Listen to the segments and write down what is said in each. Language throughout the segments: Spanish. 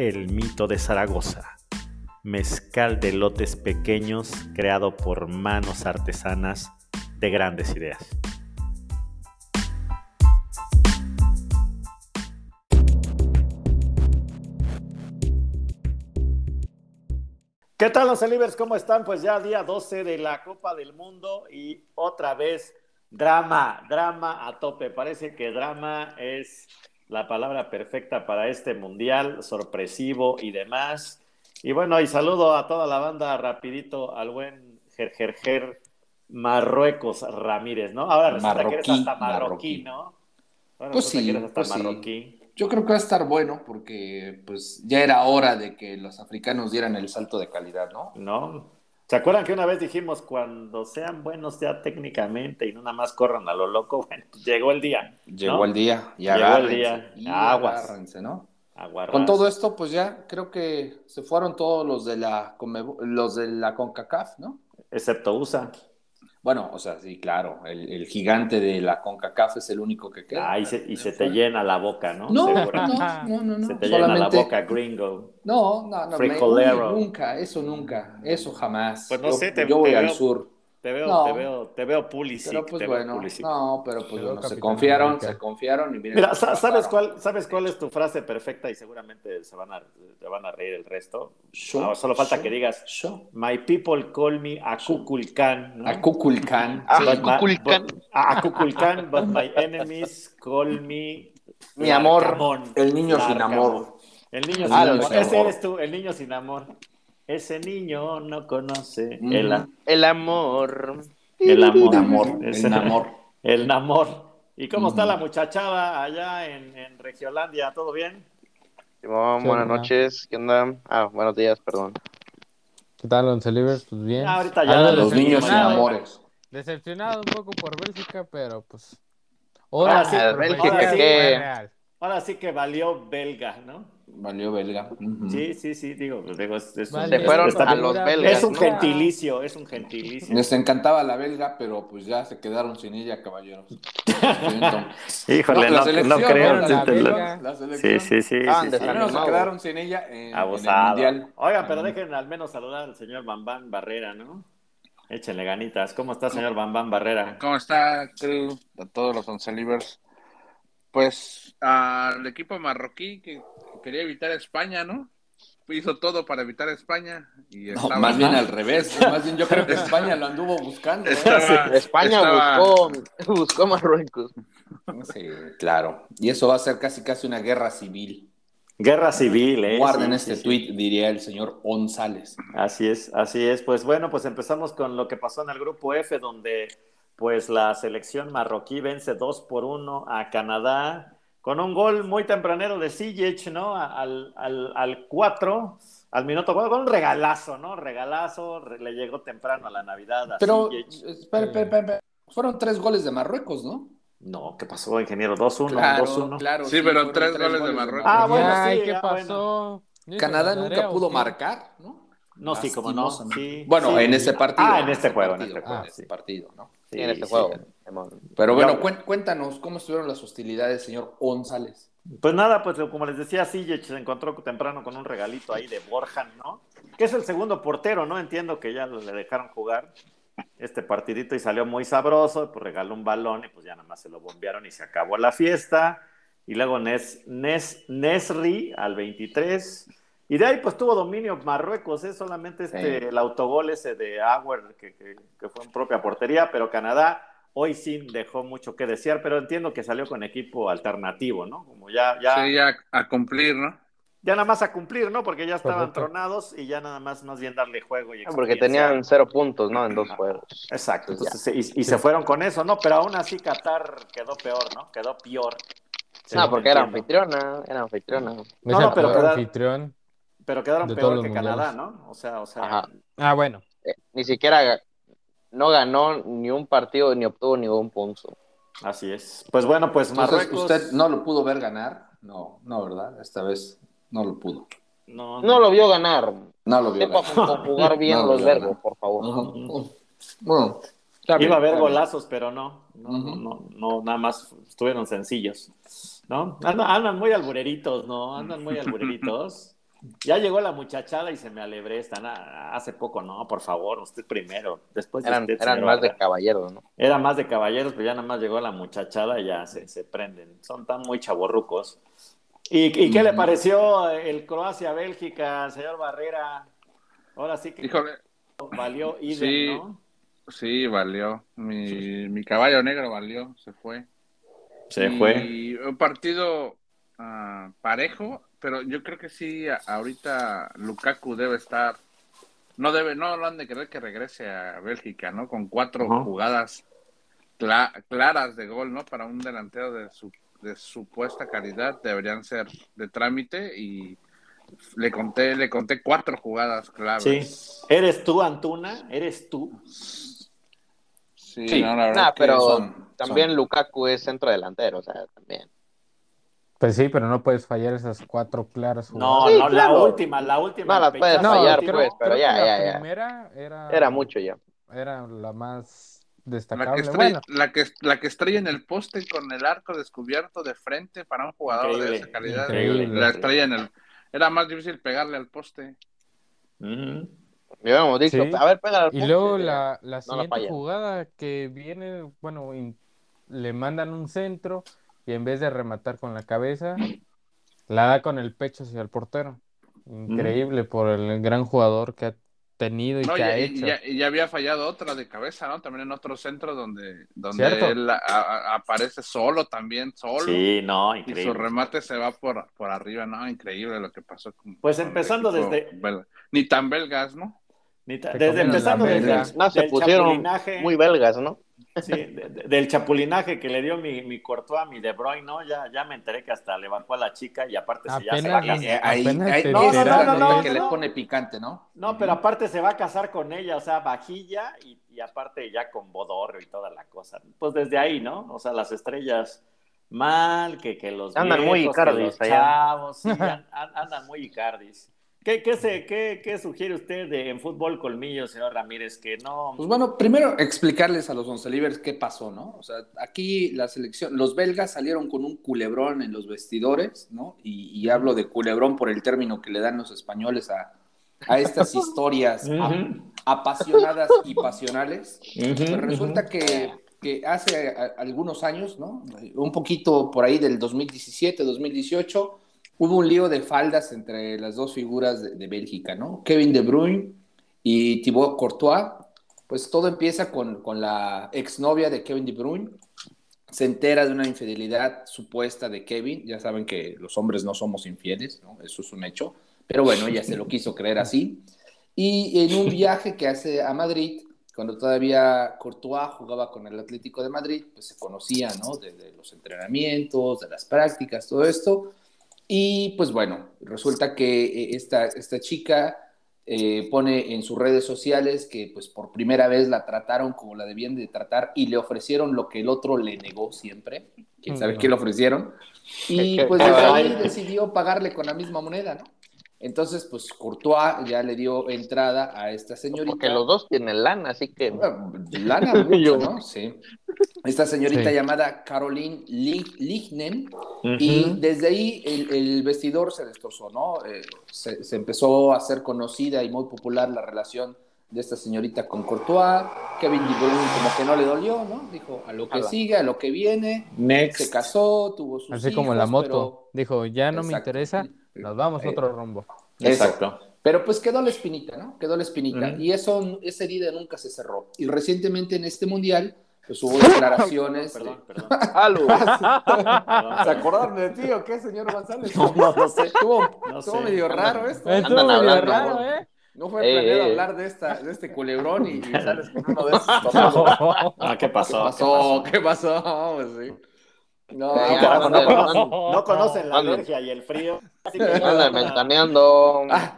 El Mito de Zaragoza, mezcal de lotes pequeños creado por manos artesanas de grandes ideas. ¿Qué tal los Elivers? ¿Cómo están? Pues ya día 12 de la Copa del Mundo y otra vez drama, drama a tope. Parece que drama es la palabra perfecta para este mundial, sorpresivo y demás. Y bueno, y saludo a toda la banda rapidito al buen Gergerger Marruecos Ramírez, ¿no? Ahora resulta que eres hasta marroquí, ¿no? pues sí, hasta pues sí. marroquí. Yo creo que va a estar bueno porque pues ya era hora de que los africanos dieran el salto de calidad, ¿no? ¿No? ¿Se acuerdan que una vez dijimos cuando sean buenos ya técnicamente y no nada más corran a lo loco? Bueno, pues llegó el día. ¿no? Llegó el día, y Llegó el día. y Aguas. agárrense, ¿no? Aguarrás. Con todo esto, pues ya creo que se fueron todos los de la los de la CONCACAF, ¿no? Excepto USA. Bueno, o sea, sí, claro, el, el gigante de la CONCACAF es el único que queda. Ah, y se, y se te llena la boca, ¿no? No, no, no, no, no. Se te llena la solamente- boca, gringo. No, no, no. me- nunca, eso nunca, eso jamás. Pues no yo, sé, te- yo voy te al veo- sur. Te veo, No. te veo, te veo Pulisic. Pero pues te veo bueno, Pulisic. no, pero pues Te veo bueno, se confiaron, América. se confiaron y miren. Mira, ¿sabes cuál, ¿sabes cuál es tu frase perfecta? Y seguramente se van a, se van a reír el resto. Solo falta yo, que digas, yo. My people call me Akukulkan. ¿no? A Kukulkan. Ah, sí. But my- Kukulkan. but- a- Akukulkan, but my enemies call me Mi amor. Larcamón. El niño sin amor. El niño sin Ah, amor. Ese eres tú, el niño sin amor. Ese niño no conoce Mm. el, amor. el amor. El amor, Ese- el amor. El namor. ¿Y cómo está la muchachada allá en, en Regiolandia? ¿Todo bien? Simón, Sí, buenas noches. ¿Qué onda? Ah, buenos días, perdón. ¿Qué tal, Once Livers? Pues bien. Ah, ahorita ya los niños sin decepcionado. amores. Decepcionado un poco por Bélgica, pero pues. Ahora Ahora sí, sí, Bélgica, ¿qué? real. Ahora sí que valió belga, ¿no? Valió belga. Sí, sí, sí, digo, pues, digo, es, es un- Vale. Se fueron está- a los belgas. es un ¿no? gentilicio, es un gentilicio. Les encantaba la belga, pero pues ya se quedaron sin ella, caballeros. Híjole, no, no creo. ¿no? sí, La te lo- belga. La Sí, sí, sí. Ah, sí, sí. Al menos se quedaron sin ella en, en el Abusado. mundial. Oigan, pero dejen al menos saludar al señor Bambán Barrera, ¿no? Échenle ganitas. ¿Cómo está, señor Bambán Barrera? ¿Cómo está, crew? A todos los once livers. Pues al equipo marroquí que quería evitar a España, ¿no? Hizo todo para evitar a España. Y No, estaba- más bien al revés. Más bien yo creo que España lo anduvo buscando. ¿eh? Estaba- España estaba- buscó, buscó Marruecos. Sí, claro. Y eso va a ser casi casi una guerra civil. Guerra civil, ¿eh? Guarden Sí, este sí, sí. tuit, diría el señor González. Así es, así es. Pues bueno, pues empezamos con lo que pasó en el grupo F, donde pues la selección marroquí vence 2 por 1 a Canadá con un gol muy tempranero de Sijic, ¿no? Al, al, al 4, al minuto 4, con un regalazo, ¿no? Regalazo, re- le llegó temprano a la Navidad a Pero, Sijic. espera, espera, espera, espera. Fueron tres goles de Marruecos, ¿no? No, ¿qué pasó, ingeniero? 2-1, Claro, 2-1. claro. Sí, pero fueron tres goles de Marruecos. Ah, bueno, Ay, sí, ¿qué ah, pasó? Canadá ¿Ganaré nunca pudo marcar, ¿no? No, sí, como no. Sí, Bueno, sí. en ese partido. Ah, en este juego, en partido, este juego, en este partido, ¿no? Sí, en este sí. juego. Pero bueno, cuéntanos cómo estuvieron las hostilidades, señor González. Pues nada, pues como les decía, Sijic se encontró temprano con un regalito ahí de Borjan, ¿no? Que es el segundo portero, ¿no? Entiendo que ya le dejaron jugar este partidito y salió muy sabroso, pues regaló un balón y pues ya nada más se lo bombearon y se acabó la fiesta. Y luego Nes, Nes, Nesri al 23. Y de ahí pues tuvo dominio Marruecos, ¿eh? Solamente este, Sí. el autogol ese de Auer que, que- que fue en propia portería, pero Canadá hoy sí dejó mucho que desear, pero entiendo que salió con equipo alternativo, ¿no? Como ya, ya, Sí, ya a cumplir, ¿no? ya nada más a cumplir, ¿no? Porque ya estaban tronados y ya nada más más bien darle juego y Ah, Porque tenían cero puntos, ¿no? En dos juegos. Exacto, entonces, y, y se fueron con eso, ¿no? Pero aún así Qatar quedó peor, ¿no? Quedó peor. No, porque era anfitriona, era anfitriona. No, pero queda- anfitrión. Pero quedaron De peor que mundiales. Canadá, ¿no? O sea, o sea, Ajá. Ah, bueno. Eh, ni siquiera no ganó ni un partido ni obtuvo ningún punto. así es. Pues bueno, pues Entonces, Marruecos. ¿usted no lo pudo ver ganar? No, no, ¿verdad? Esta vez no lo pudo. No, No lo vio ganar. No lo vio Sepa ganar. conjugar bien No lo los verbos, ganar. por favor. Bueno, bien, Iba a haber golazos, pero no. No, no, no, no, nada más estuvieron sencillos. ¿No? Andan, andan muy albureritos, ¿no? Andan muy albureritos. Ya llegó la muchachada y se me alebré esta na- hace poco, no, por favor, usted primero, después de Eran, usted, eran señor más de caballeros, ¿no? Era más de caballeros, pero ya nada más llegó la muchachada y ya se, se prenden. Son tan muy chavorrucos. ¿Y, y qué le pareció el Croacia-Bélgica, señor Barrera? Ahora sí que Híjole, valió idem, Sí. ¿no? sí, valió. Mi, mi caballo negro valió, se fue. Se y fue. un partido ah, parejo, pero yo creo que sí, ahorita Lukaku debe estar, no debe, no lo han de querer que regrese a Bélgica, ¿no? Con cuatro jugadas cla- claras de gol, ¿no? Para un delantero de su de supuesta calidad deberían ser de trámite y le conté, le conté cuatro jugadas claves. Sí. ¿Eres tú, Antuna? ¿Eres tú? Sí, Sí. no, la verdad Nah, que pero son- también son. Lukaku es centro delantero, o sea, también. Pues sí, pero no puedes fallar esas cuatro claras No. Sí, no, claro. la última, la última. No la puedes fallar, último. pues, pero creo ya, la ya, ya. primera era, Era mucho ya. Era la más La que, destacable. estrella, Bueno, la, que, la que estrella en el poste con el arco descubierto de frente para un jugador Increíble, de esa calidad. increíble. La estrella en el. Era más difícil pegarle al poste. Ujú. Le habíamos dicho, Sí. a ver, pégale al y poste, luego ya. la, siguiente jugada que viene, bueno, in- le mandan un centro y en vez de rematar con la cabeza, la da con el pecho hacia el portero. Increíble por el gran jugador que ha tenido y No, que ha hecho. ya, y ya había fallado otra de cabeza, ¿no? También en otro centro donde, donde él a- a- aparece solo también, solo. Sí, no, Y su increíble. remate se va por, por arriba, ¿no? Increíble lo que pasó. Con, Pues empezando desde- belga. Ni tan belgas, ¿no? Ni ta- Desde empezando desde No, se pusieron muy belgas, ¿no? Sí, de- de- del chapulinaje que le dio mi, mi Courtois, mi De Bruyne, ¿no? Ya, ya me enteré que hasta le bajó a la chica y aparte se ya se va a casar. Eh, ahí, enteraron, nota no, que no, le no. pone picante, ¿no? No, pero aparte se va a casar con ella, o sea, vajilla y, y aparte ya con bodorrio y toda la cosa. Pues desde ahí, ¿no? O sea, las estrellas mal, que, que los Andan muy viejos, que Icardis los allá. chavos, sí, an- an- andan muy Icardis. ¿Qué, qué, se, qué, qué sugiere usted de, en fútbol colmillo, señor Ramírez? Que no... Pues bueno, primero explicarles a los oncelivers qué pasó, ¿no? O sea, aquí la selección, los belgas salieron con un culebrón en los vestidores, ¿no? Y, y hablo de culebrón por el término que le dan los españoles a, a estas historias ap- apasionadas y pasionales. Ujú, Pues resulta que, que hace a- algunos años, ¿no? Un poquito por ahí del 2017, 2018, hubo un lío de faldas entre las dos figuras de, de Bélgica, ¿no? Kevin De Bruyne y Thibaut Courtois. Pues todo empieza con, con la exnovia de Kevin De Bruyne. Se entera de una infidelidad supuesta de Kevin. Ya saben que los hombres no somos infieles, ¿no? Eso es un hecho. Pero bueno, ella se lo quiso creer así. Y en un viaje que hace a Madrid, cuando todavía Courtois jugaba con el Atlético de Madrid, pues se conocía, ¿no? De, de los entrenamientos, de las prácticas, todo esto. Y pues bueno, resulta que eh, esta, esta chica eh, pone en sus redes sociales que pues por primera vez la trataron como la debían de tratar y le ofrecieron lo que el otro le negó siempre. ¿Quién sabe Mm. qué le ofrecieron? Y pues desde ahí decidió pagarle con la misma moneda, ¿no? Entonces, pues Courtois ya le dio entrada a esta señorita. Porque los dos tienen lana, así que. Bueno, Lana mucho, Yo. ¿no? Sí. Esta señorita Sí. llamada Caroline Lig- Lignen. Y desde ahí el, el vestidor se destrozó, ¿no? Eh, se, se empezó a hacer conocida y muy popular la relación de esta señorita con Courtois. Kevin De Bruyne como que no le dolió, ¿no? Dijo, a lo que sigue, a lo que viene. Next. Se casó, tuvo sus Así como la moto. Dijo, ya no me interesa, nos vamos a Eh, otro rumbo. Eso. Exacto. Pero pues quedó la espinita, ¿no? Quedó la espinita. Y eso, esa herida nunca se cerró. Y recientemente en este mundial, pues hubo declaraciones. de- Perdón, perdón. ¿Se acordaron de ti o qué, señor González? No, no, no sé. Estuvo, No sé. medio raro esto. Andan Estuvo medio hablando, raro. ¿eh? No fue Eh, planeado eh. hablar de, esta, de este culebrón y, y sales con uno de estos. tomando. Ah, ¿qué ¿Qué pasó? pasó? ¿Qué pasó? Pues sí. No, Sí, carajo, no, conocen, no conocen la ande- alergia y el frío. Así que Andan ventaneando. Ah,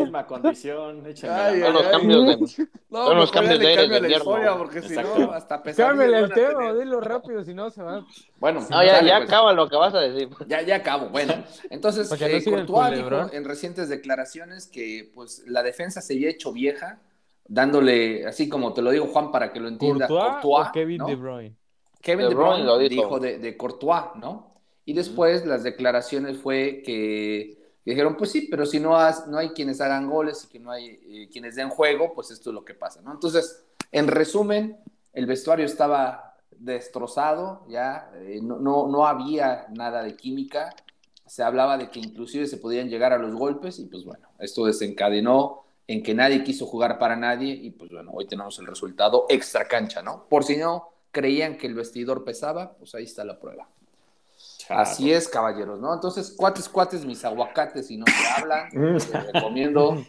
misma condición. Ay. Son los cambios de. No, Son los mejor ya cambios de la invierno. historia, porque si no, hasta Cámbiale el tema, dilo rápido, si no se va. Bueno, No, ya, sale, ya pues. acaba lo que vas a decir. Ya, ya acabo. Bueno, entonces eh, Courtois dijo en recientes declaraciones que pues la defensa se había hecho vieja, dándole, así como te lo digo Juan para que lo entienda, ¿Courtois, Courtois, o Kevin ¿no? De Bruyne? Kevin De Bruyne lo dijo, dijo. de, de Courtois, ¿no? Y después las declaraciones fue que, que dijeron, pues sí, pero si no, has- no hay quienes hagan goles y que no hay eh, quienes den juego, pues esto es lo que pasa, ¿no? Entonces, en resumen, el vestuario estaba destrozado, ya, eh, no, no, no había nada de química, se hablaba de que inclusive se podían llegar a los golpes y pues bueno, esto desencadenó en que nadie quiso jugar para nadie y pues bueno, hoy tenemos el resultado extra cancha, ¿no? Por si no creían que el vestidor pesaba, pues ahí está la prueba. Así es, caballeros, ¿no? Entonces, cuates, cuates, mis aguacates, si no se hablan, les recomiendo.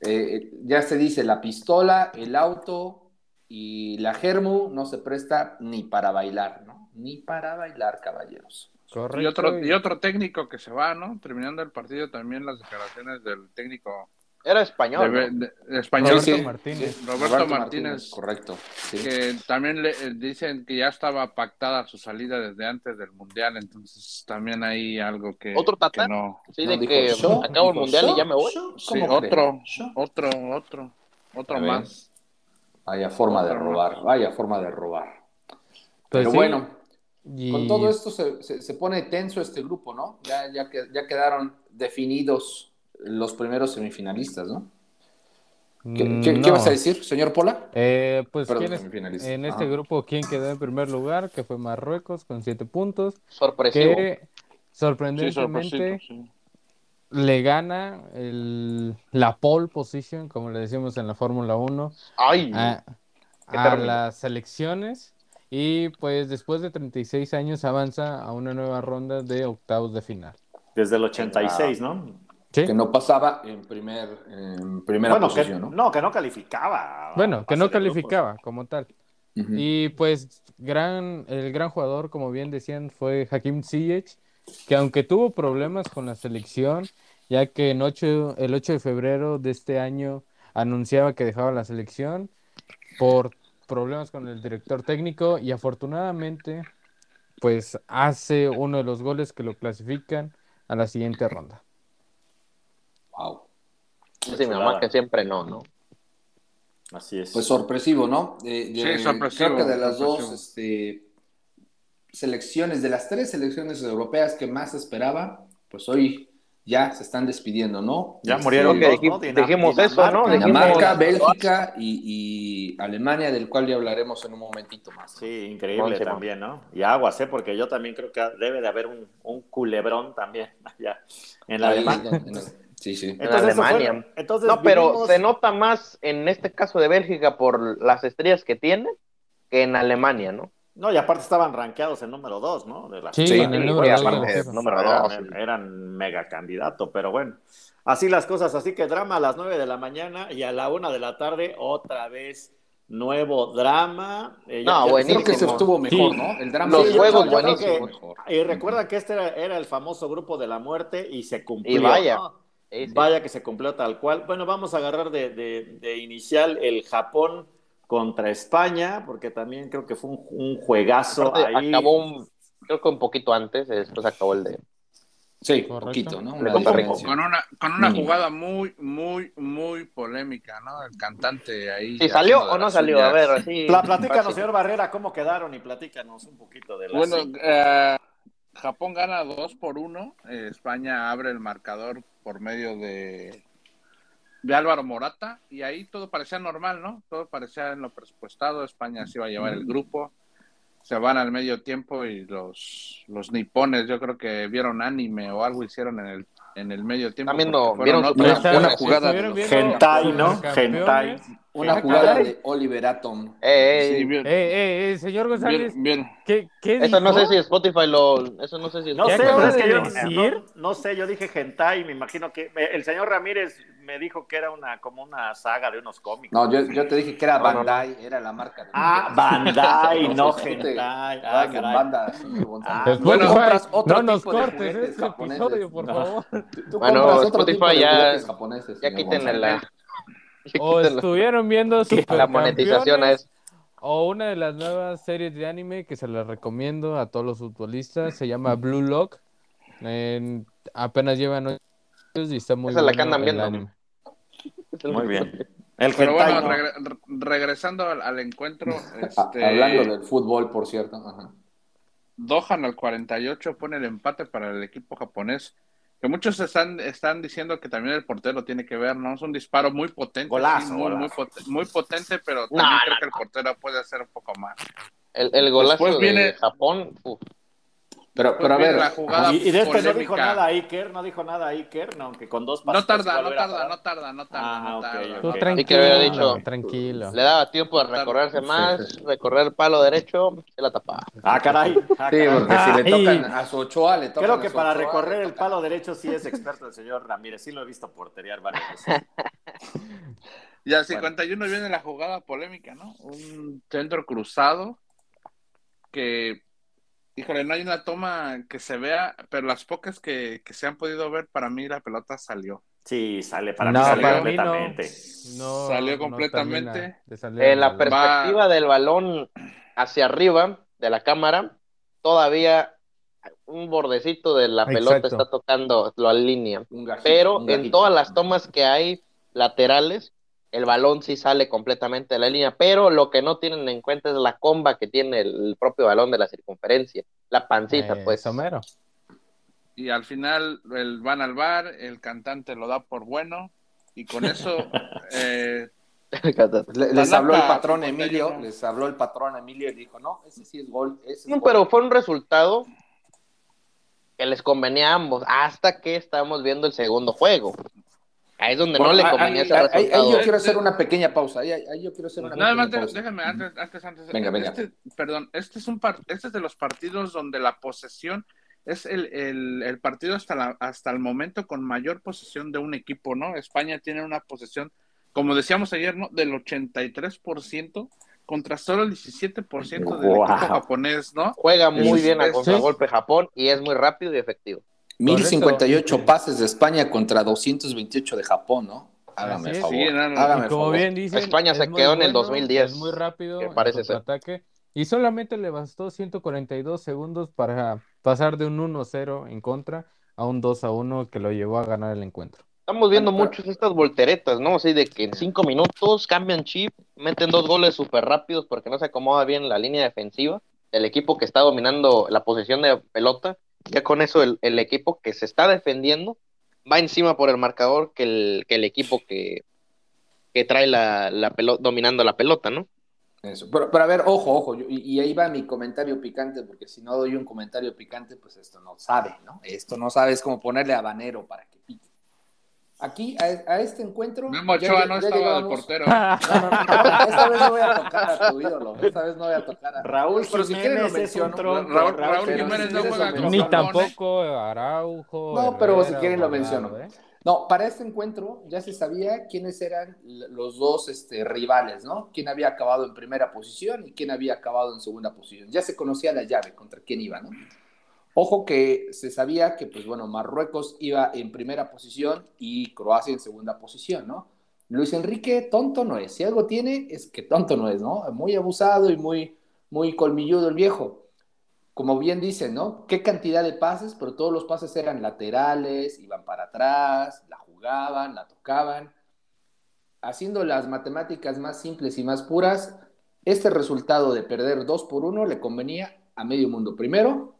eh, ya se dice, la pistola, el auto y la germu no se presta ni para bailar, ¿no? Ni para bailar, caballeros. Correcto. Y otro, y otro técnico que se va, ¿no? Terminando el partido también las declaraciones del técnico Era de- español. ¿no? de- de español, Roberto sí, Martínez. Roberto, Martínez, Correcto. sí. que también le eh, dicen que ya estaba pactada su salida desde antes del mundial, entonces también hay algo que, ¿Otro tata? que no. Sí, No, de dijo, que "Yo", acabo el mundial "Yo, y ya me voy. yo", Sí, otro, otro, otro, otro más. Vaya forma de más. robar, vaya forma de robar. Pues Pero sí, bueno, y- con todo esto se, se- se pone tenso este grupo, ¿no? Ya, ya, que- ya quedaron definidos los primeros semifinalistas, ¿no? ¿Qué, Mm, qué- qué no. vas a decir, señor Pola? Eh, pues Perdón, ¿quién es- semifinalistas. en este Ajá. grupo, ¿quién quedó en primer lugar? Que fue Marruecos con siete puntos. Sorpresivo. Que sorprendentemente sí. le gana el, la pole position, como le decimos en la Fórmula 1, Ay, a, las selecciones. Y pues después de 36 años avanza a una nueva ronda de octavos de final. Desde el 86, ¿no? ¿Sí? Que no pasaba en, primer, en primera Bueno, que, posición, ¿no? no, que no calificaba. Bueno, que no grupos. calificaba como tal. Y pues gran, el gran jugador, como bien decían, fue Hakim Ziyech, que aunque tuvo problemas con la selección, ya que en ocho- el 8 de febrero de este año anunciaba que dejaba la selección por problemas con el director técnico y afortunadamente pues hace uno de los goles que lo clasifican a la siguiente ronda. Wow. dice mi mamá que siempre no, ¿no? Así es. Pues sorpresivo, ¿no? De- de- Sí, sorpresivo, Creo que de las dos este, selecciones, de las tres selecciones europeas que más esperaba, pues hoy ya se están despidiendo, ¿no? ya Este, murieron Creo dos, eso, ¿no? Dinamarca, Bélgica y, y Alemania, del cual ya hablaremos en un momentito más. Sí, increíble también, ¿no? Y aguas, ¿eh? Porque yo también creo que debe de haber un, un culebrón también allá en la Ahí, Alemania. Sí, sí. Entonces, fue- Alemania. entonces No, pero vivimos- se nota más en este caso de Bélgica por las estrellas que tiene que en Alemania, ¿no? No, y aparte estaban rankeados en número dos, ¿no? De la Sí, Sí, en el sí, número güey, dos de la aparte, FIFA. número eran, dos. eran mega candidato, pero bueno. Así las cosas, así que drama a las 9 de la mañana y a la 1 de la tarde otra vez nuevo drama. Eh, No, Creo buenísimo. que se estuvo mejor, Sí. ¿no? El drama Los sí, juegos yo que. Y recuerda que este era, era el famoso grupo de la muerte y se cumplió. Y vaya. ¿no? Sí, sí. Vaya que se cumplió tal cual. Bueno, vamos a agarrar de, de- de inicial el Japón contra España, porque también creo que fue un, un juegazo Aparte, ahí. Acabó un, creo que un poquito antes, después acabó el de. Sí, Correcto. poquito, ¿no? Una. Con una, con una Mínimo. jugada muy, muy, muy polémica, ¿no? El cantante ahí. ¿Sí salió o no salió? A ver, así. Pla- platícanos, fácil. señor Barrera, cómo quedaron y platícanos un poquito de la Bueno, sí. eh, Japón gana 2 por 1. España abre el marcador por medio de, de Álvaro Morata. Y ahí todo parecía normal, ¿no? Todo parecía en lo presupuestado. España se iba a llevar el grupo. Se van al medio tiempo y los, los nipones, yo creo que vieron anime o algo hicieron en el, en el medio tiempo. También no, vieron supercampeones. una jugada Hentai, ¿no? Hentai. Una jugada caray. de Oliver Atom. Sí, Eh, eh, bien, Eh, eh, eh, señor González, bien, bien. ¿qué, qué eso no sé si Spotify lo. Eso no sé si No ¿Qué sé, es que yo decir? no, no sé, yo dije hentai, me imagino que el señor Ramírez me dijo que era una como una saga de unos cómics. No, yo, yo te dije que era No, no, no. Bandai, era la marca. de- Ah, Bandai, no Hentai. Ah, que caray. banda, sí. Ah, Bueno, compras otro no nos tipo cortes este japoneses. episodio, por No. favor. Tú- tú Bueno, Spotify ya- Ya quítenle la, O estuvieron viendo la monetización a eso. O una de las nuevas series de anime que se las recomiendo a todos los futbolistas, se llama Blue Lock. En- apenas llevan ocho años y está muy Esa es la que bueno andan viendo. anime. Muy bien. El Pero bueno, ¿no? regre- re- regresando al, al encuentro, este, Hablando del fútbol, por cierto. ajá. Dohan al 48 pone el empate para el equipo japonés. Que muchos están, están diciendo que también el portero tiene que ver, ¿no? Es un disparo muy potente. Golazo, sí, muy, muy, golazo. poten- muy potente, pero también No, creo no, que el portero puede hacer un poco más. El, el golazo Después viene- de Japón. uf. Pero, pero a ver, la jugada Y, y de este no dijo nada Iker, no dijo nada Iker, no, aunque con dos No pasitos tarda, no tarda, no tarda, no tarda, Ah, no ok, tarda. ok. Tú Y que tranquilo, hubiera dicho, tranquilo. Le daba tiempo de recorrerse más, recorrer el palo derecho, se la tapaba. Ah, caray. ah, Sí, porque si le tocan a su Ochoa, le tocan Creo a que su para Ochoa, recorrer el palo derecho sí es experto el señor Ramírez. Sí lo he visto porterear varias veces. Y al 51 viene la jugada polémica, ¿no? Un centro cruzado que, híjole, no hay una toma que se vea, pero las pocas que, que se han podido ver, para mí la pelota salió. Sí, sale para No, mí sale para mí no. completamente. No, Salió completamente. de En la balón. perspectiva del balón hacia arriba de la cámara, todavía un bordecito de la pelota Exacto. está tocando la línea. Un gajito, Pero en todas las tomas que hay laterales, el balón sí sale completamente de la línea, pero lo que no tienen en cuenta es la comba que tiene el, propio balón de la circunferencia, la pancita, Eh, pues. Somero. Y al final el, van al bar, el cantante lo da por bueno, y con eso eh, Le- les habló el patrón 51. Emilio, les habló el patrón Emilio y dijo, no, ese sí es gol. Ese es No, gol". pero fue un resultado que les convenía a ambos, hasta que estábamos viendo el segundo juego. Ahí es donde Bueno, no le ahí- convenía ese ahí- ahí- yo quiero hacer una pequeña pausa. Ahí, ahí yo quiero hacer una Nada pequeña más, pausa. déjame, antes, antes, antes. Venga, venga. Este, perdón, este es un par- este es de los partidos donde la posesión es el, el, el partido hasta, la, hasta el momento con mayor posesión de un equipo, ¿no? España tiene una posesión, como decíamos ayer, ¿no? Del 83% contra solo el 17% del Wow. equipo japonés, ¿no? Juega muy Es- bien a es- contragolpe Japón y es muy rápido y efectivo. 1058 pases de España contra 228 de Japón, ¿no? Hágame el favor. Sí, no, no. Hágame el como favor. bien dicen, España se es quedó en el bueno, 2010, Es muy rápido que parece ser. ataque y solamente le bastó 142 segundos para pasar de un 1-0 en contra a un 2-1 que lo llevó a ganar el encuentro. Estamos viendo Pero- muchos estas volteretas, ¿no? Así de que en cinco minutos cambian chip, meten dos goles súper rápidos porque no se acomoda bien la línea defensiva del equipo que está dominando la posesión de pelota. Ya con eso el, el equipo que se está defendiendo va encima por el marcador que el, que el equipo que, que trae la, la pelota, dominando la pelota, ¿no? Eso. Pero, pero a ver, ojo, ojo, y ahí va mi comentario picante, porque si no doy un comentario picante, pues esto no sabe, ¿no? Esto no sabe, es como ponerle habanero para que pique. Aquí, a, a este encuentro. Memo Ochoa ya no estaba de portero. No, no, no, esta vez no voy a tocar a tu ídolo, esta vez no voy a tocar a Raúl Pero si quieren lo Jiménez es un menciono. tronco. Raúl- Jiménez si no juega con Ni tampoco Araujo. No, pero si quieren lo menciono. ¿eh? No, para este encuentro ya se sabía quiénes eran los dos este, rivales, ¿no? Quién había acabado en primera posición y quién había acabado en segunda posición. Ya se conocía la llave contra quién iba, ¿no? Ojo que se sabía que, pues bueno, Marruecos iba en primera posición y Croacia en segunda posición, ¿no? Luis Enrique tonto no es. Si algo tiene, es que tonto no es, ¿no? Muy abusado y muy, muy colmilludo el viejo. Como bien dicen, ¿no? Qué cantidad de pases, pero todos los pases eran laterales, iban para atrás, la jugaban, la tocaban. Haciendo las matemáticas más simples y más puras, este resultado de perder 2 por 1 le convenía a medio mundo. Primero,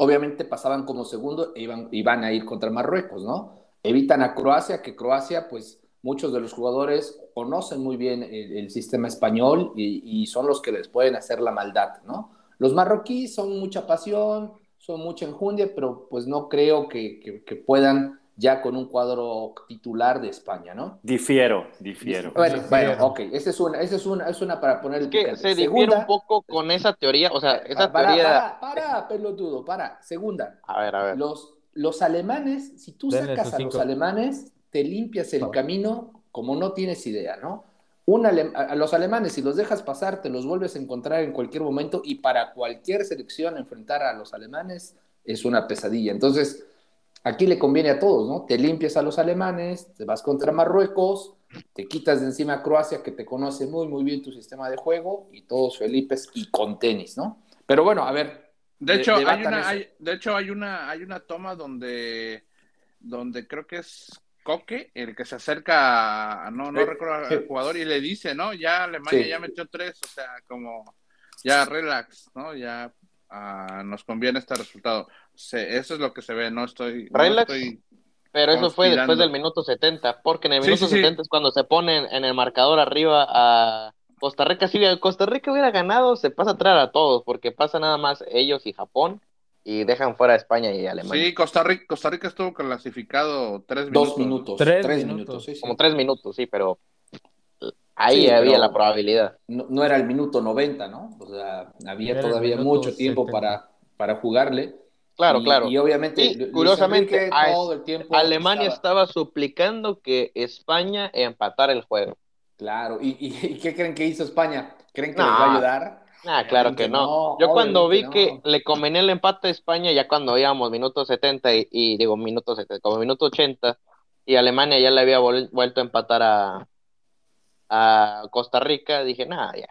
obviamente pasaban como segundo e iban, iban a ir contra Marruecos, ¿no? Evitan a Croacia, que Croacia, pues muchos de los jugadores conocen muy bien el, sistema español y, son los que les pueden hacer la maldad, ¿no? Los marroquíes son mucha pasión, son mucha enjundia, pero pues no creo que- que puedan ya con un cuadro titular de España, ¿no? Difiero, difiero. Bueno, Sí, bueno, ok, esa es una, esa es una, es una para poner el Es que picante. se difiere Segunda- un poco con esa teoría, o sea, esa para, teoría... para, para, pelotudo, para. Segunda, A ver, a ver. los, los alemanes, si tú Denle sacas a los alemanes, te limpias el camino como no tienes idea, ¿no? Un alem- a a los alemanes, si los dejas pasar, te los vuelves a encontrar en cualquier momento y para cualquier selección enfrentar a los alemanes es una pesadilla. Entonces, aquí le conviene a todos, ¿no? Te limpias a los alemanes, te vas contra Marruecos, te quitas de encima a Croacia, que te conoce muy, muy bien tu sistema de juego, y todos Felipes y con tenis, ¿no? Pero bueno, a ver. De de- hecho, hay una, hay- de hecho, hay una, hay una toma donde, donde creo que es Coque, el que se acerca a, no, no recuerdo al jugador y le dice, ¿no? Ya Alemania Sí. ya metió tres, o sea, como ya relax, ¿no? Ya ah, nos conviene este resultado. Se- eso es lo que se ve, no estoy. no Relax. estoy- Pero eso fue después del minuto 70, porque en el minuto sí, sí. 70 es cuando se ponen en el marcador arriba a Costa Rica. Si Costa Rica hubiera ganado, se pasa a traer a todos, porque pasa nada más ellos y Japón y dejan fuera a España y Alemania. Sí, Costa Rica, Costa Rica estuvo clasificado tres Dos minutos. minutos. Tres Tres, minutos. minutos, sí, sí. Como tres minutos, sí, pero ahí Sí, había la probabilidad. no, no era el minuto 90, ¿no? O sea, había Era todavía mucho tiempo 70. para, para jugarle. Claro, Y- claro. Y obviamente, Y, curiosamente, a- todo el tiempo Alemania estaba- estaba suplicando que España empatara el juego. Claro, ¿Y, y, y qué creen que hizo España? ¿Creen que No. les va a ayudar? Ah, claro que no. no, Yo cuando vi que le convenía el empate a España, ya cuando íbamos minuto 70 y, y digo minuto 70, como minuto 80, y Alemania ya le había vuelto a empatar a, a Costa Rica, dije, nada, ya.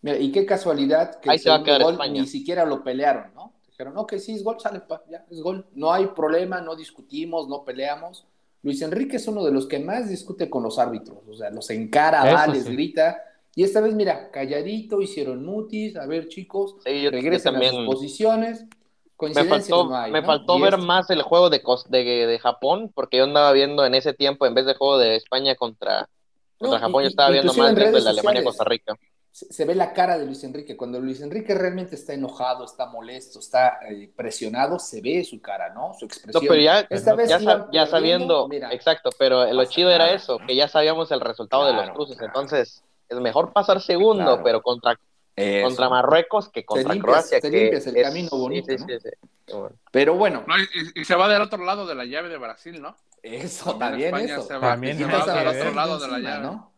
Mira, y qué casualidad que Ahí el se va a segundo quedar gol España. ni siquiera lo pelearon, ¿no? Dijeron, ok, sí, es gol, sale, pa, ya, es gol. No hay problema, no discutimos, no peleamos. Luis Enrique es uno de los que más discute con los árbitros, o sea, los encara, Eso va, les grita. Y esta vez, mira, calladito, hicieron mutis, a ver, chicos, Sí, yo, a sus posiciones. Me faltó, no hay, me ¿no? faltó Y ver es- más el juego de, de, de Japón, porque yo andaba viendo en ese tiempo, en vez del juego de España contra, contra No, Japón, y- yo estaba viendo más de Alemania-Costa. Rica. se, se ve la cara de Luis Enrique. Cuando Luis Enrique realmente está enojado, está molesto, está eh, presionado, se ve su cara, ¿no? Su No, expresión. pero ya, Esta vez ya, sabiendo, mira, exacto, pero lo chido era eso, que ya sabíamos el resultado de los cruces, claro. entonces es mejor pasar segundo, Claro. pero contra, eso. contra Marruecos que contra limpias- Croacia, que el es- camino bonito, sí, ¿no? sí, sí, bueno. Pero bueno, No, y, y- y se va del otro lado de la llave de Brasil, ¿no? Eso También también, España eso. se va- También Te no quitas hay a que Brasil ver. de lado de la llave. ¿no?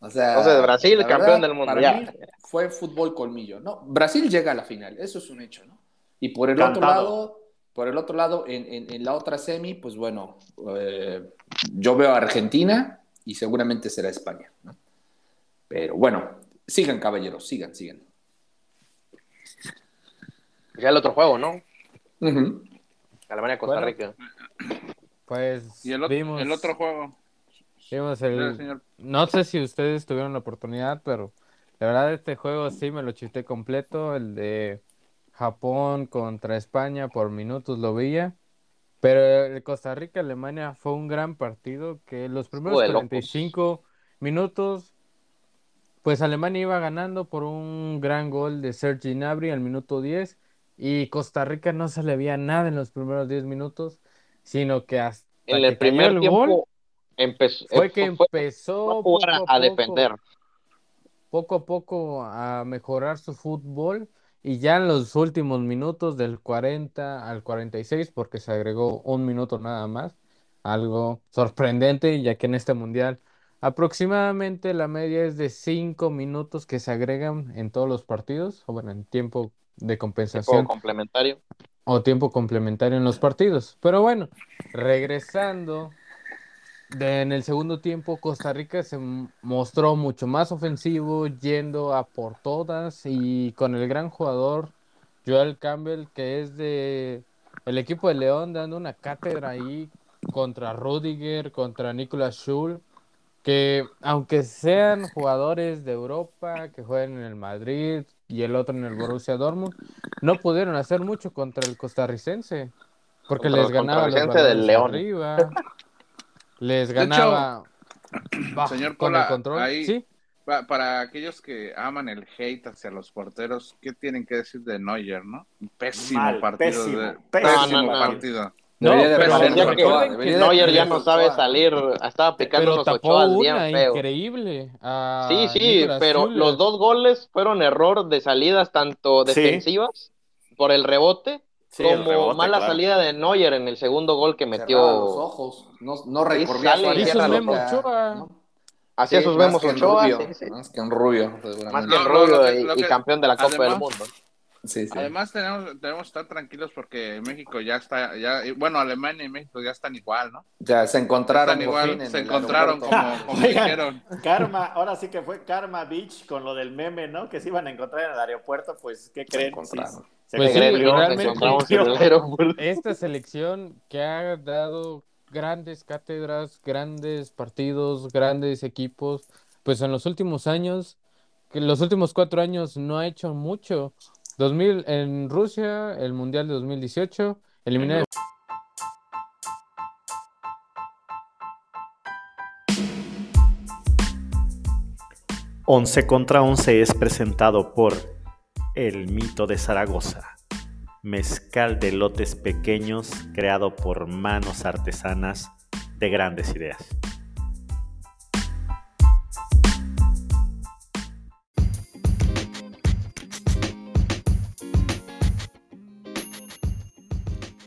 O sea, Entonces, Brasil, campeón del mundo, para ya. mí fue fútbol colmillo, ¿no? Brasil llega a la final, eso es un hecho, ¿no? Y por el otro lado, por el otro lado, en, en- en la otra semi, pues bueno, eh, yo veo a Argentina y seguramente será España, ¿no? Pero bueno, sigan caballeros, sigan, sigan. Ya el otro juego, ¿no? Alemania-Costa Bueno. Rica. Pues Y el, ot- vimos, el otro juego. vimos el, señor. No sé si ustedes tuvieron la oportunidad, pero la verdad este juego sí me lo chuté completo, el de Japón contra España por minutos lo veía, pero el Costa Rica-Alemania fue un gran partido que los primeros de locos. 45 minutos, pues Alemania iba ganando por un gran gol de Sergi Gnabry al minuto 10 y Costa Rica no se le veía nada en los primeros 10 minutos, sino que hasta En que el primer el tiempo gol empezó, fue que empezó a jugar poco a a poco defender. poco a poco a mejorar su fútbol y ya en los últimos minutos del 40 al 46, porque se agregó un minuto nada más, algo sorprendente, ya que en este mundial aproximadamente la media es de 5 minutos que se agregan en todos los partidos, o bueno, en tiempo de compensación complementario. O tiempo complementario en los partidos. Pero bueno, regresando de- en el segundo tiempo, Costa Rica se mostró mucho más ofensivo, yendo a por todas y con el gran jugador Joel Campbell, que es de el equipo de León, dando una cátedra ahí contra Rudiger, contra Nicolas Schul, que aunque sean jugadores de Europa, que jueguen en el Madrid y el otro en el Borussia Dortmund, no pudieron hacer mucho contra el costarricense, porque Contra les ganaba los costarricense del León. arriba, les hecho, ganaba bah, señor con el control. ahí- Sí, Pa- para aquellos que aman el hate hacia los porteros, ¿qué tienen que decir de Neuer, no? Un Pésimo Mal, partido. pésimo, de- pésimo pésimo No, no, no. partido. no, Debería de pero Neuer haber ya salido no sabe Ochoa, ¿no? salir, estaba picando pero unos tapó ochoas bien una feo. increíble Sí, sí, pero los dos goles fueron error de salidas tanto Sí. defensivas por el rebote Sí, el como rebote, mala claro. salida de Neuer en el segundo gol que Cerraba los metió. ojos, no, no recorría sale su área y Hizo cierra el los Memo chica, Ochoa. ¿no? Hacía Sí, sus más vemos que en Ochoa. Más que en Rubio, Más que en No, Rubio y, campeón de la Copa del Mundo. Sí, sí. Además tenemos, tenemos que estar tranquilos porque México ya está, ya, bueno, Alemania y México ya están igual, ¿no? Ya se encontraron Están por igual, fin en se encontraron como, como Oigan. dijeron. Karma, ahora sí que fue Karma Beach con lo del meme, ¿no? Que se iban a encontrar en el aeropuerto, pues, ¿qué creen? encontraron. Sí, se Pues sí, cumplió, se realmente- encontramos cumplió. en el aeropuerto. Esta selección que ha dado grandes cátedras, grandes partidos, grandes equipos, pues en los últimos años, que en los últimos cuatro años no ha hecho mucho. 2000 en Rusia, el Mundial de 2018, eliminar 11 contra 11 es presentado por El Mito de Zaragoza, mezcal de lotes pequeños creado por manos artesanas de grandes ideas.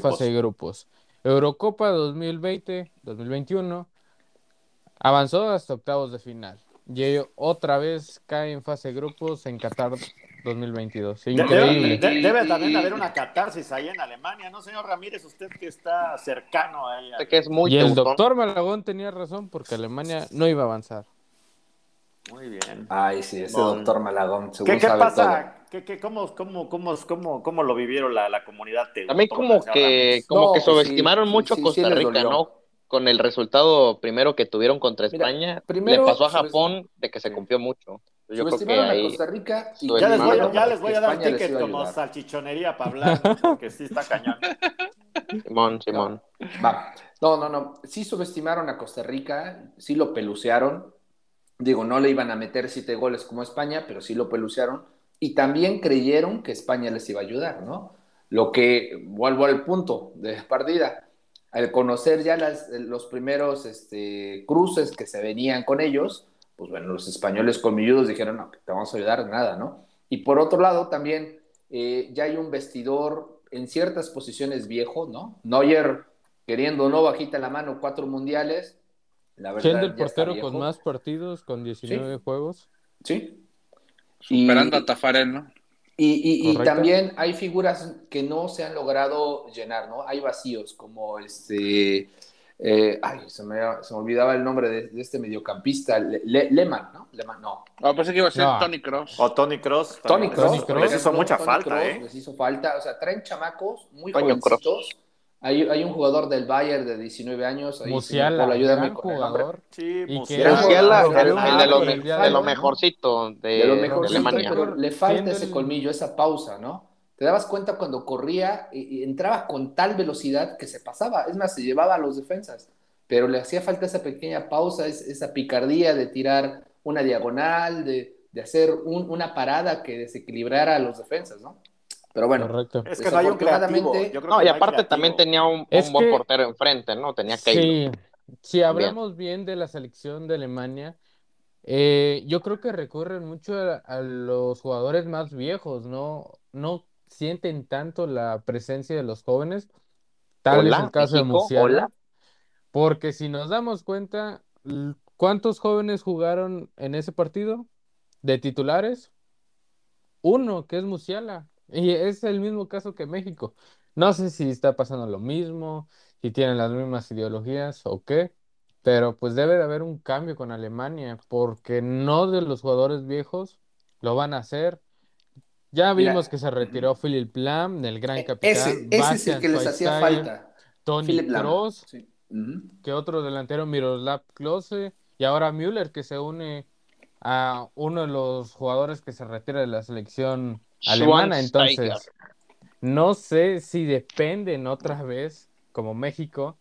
Fase de grupos. Eurocopa 2020-2021 avanzó hasta octavos de final. Y ello otra vez cae en fase de grupos en Qatar 2022. De- Increíble. Debe, de- debe también haber una catarsis ahí en Alemania, ¿no, señor Ramírez? Usted que está cercano ahí. a- Sé que es muy Y el doctor Malagón tenía razón porque Alemania no iba a avanzar. Muy bien. Ay, sí, ese Bon. doctor Malagón, seguro ¿Qué, qué sabe pasa? ¿Qué, qué, cómo, cómo, cómo, cómo, cómo lo vivieron la, la comunidad? También como que, como No, que pues subestimaron sí, mucho sí, a sí Costa Rica. ¿no? Con el resultado primero que tuvieron contra Mira, España, primero le pasó a Japón de que se confió mucho. Yo creo que Subestimaron a Costa Rica y Ya les voy, ya les voy a dar España ticket como salchichonería para hablar, porque sí está cañón. Simón, Simón. Va. No, no, no. Sí subestimaron a Costa Rica, sí lo pelucearon. Digo, no le iban a meter siete goles como España, pero sí lo pelucearon. Y también creyeron que España les iba a ayudar, ¿no? Lo que, vuelvo al punto de partida, al conocer ya las, los primeros este, cruces que se venían con ellos, pues bueno, los españoles colmilludos dijeron, no, te vamos a ayudar, nada, ¿no? Y por otro lado, también eh, ya hay un vestidor en ciertas posiciones viejo, ¿no? Neuer, queriendo o no, bajita la mano, cuatro mundiales. La verdad, Siendo el ya está portero con más partidos, con 19 juegos. Sí. Superando Y- a Tafarel, ¿no? Y, y- también hay figuras que no se han logrado llenar, ¿no? Hay vacíos, como este. eh, ay, se me, se me olvidaba el nombre de, de este mediocampista, Le- Le- Lehmann, ¿no? Lehmann, no. Ah, pensé que iba a ser No. Tony Cross. O Tony Cross. Tony. Cross. Les hizo mucha Tony falta, ¿eh? Les hizo falta, o sea, traen chamacos muy Toño jovencitos. Hay, hay un jugador del Bayern de 19 años. Ahí, Musiala, Paul, ayúdame con jugador. Sí, Musiala. el, el de lo, me- de lo mejorcito de, de lo de mejorcito, Alemania. pero le falta ese colmillo, esa pausa, ¿no? Te dabas cuenta cuando corría y, y entraba con tal velocidad que se pasaba, es más, se llevaba a los defensas, pero le hacía falta esa pequeña pausa, es- esa picardía de tirar una diagonal, de, de hacer un- una parada que desequilibrara a los defensas, ¿no? Pero bueno, Correcto. Es que no hay un creativo. Desafortunadamente- Yo creo No, que y aparte también tenía un, buen que- portero enfrente, ¿no? Tenía Keylor. Sí, si hablamos bien de la selección de Alemania, eh, yo creo que recurren mucho a, a los jugadores más viejos, ¿no? No sienten tanto la presencia de los jóvenes. Tal es el caso de Musiala, hola. porque si nos damos cuenta, ¿cuántos jóvenes jugaron en ese partido de titulares? Uno, que es Musiala, y es el mismo caso que México. No sé si está pasando lo mismo, si tienen las mismas ideologías o qué, pero pues debe de haber un cambio con Alemania, porque no de los jugadores viejos lo van a hacer. Ya Mira, vimos que se retiró Philip Lahm, el gran e- capitán, ese, ese es el que les hacía falta. Lahm. Kroos, Sí. Que otro delantero Miroslav Klose y ahora Müller que se une a uno de los jugadores que se retira de la selección alemana. Entonces, no sé si dependen otra vez, como México,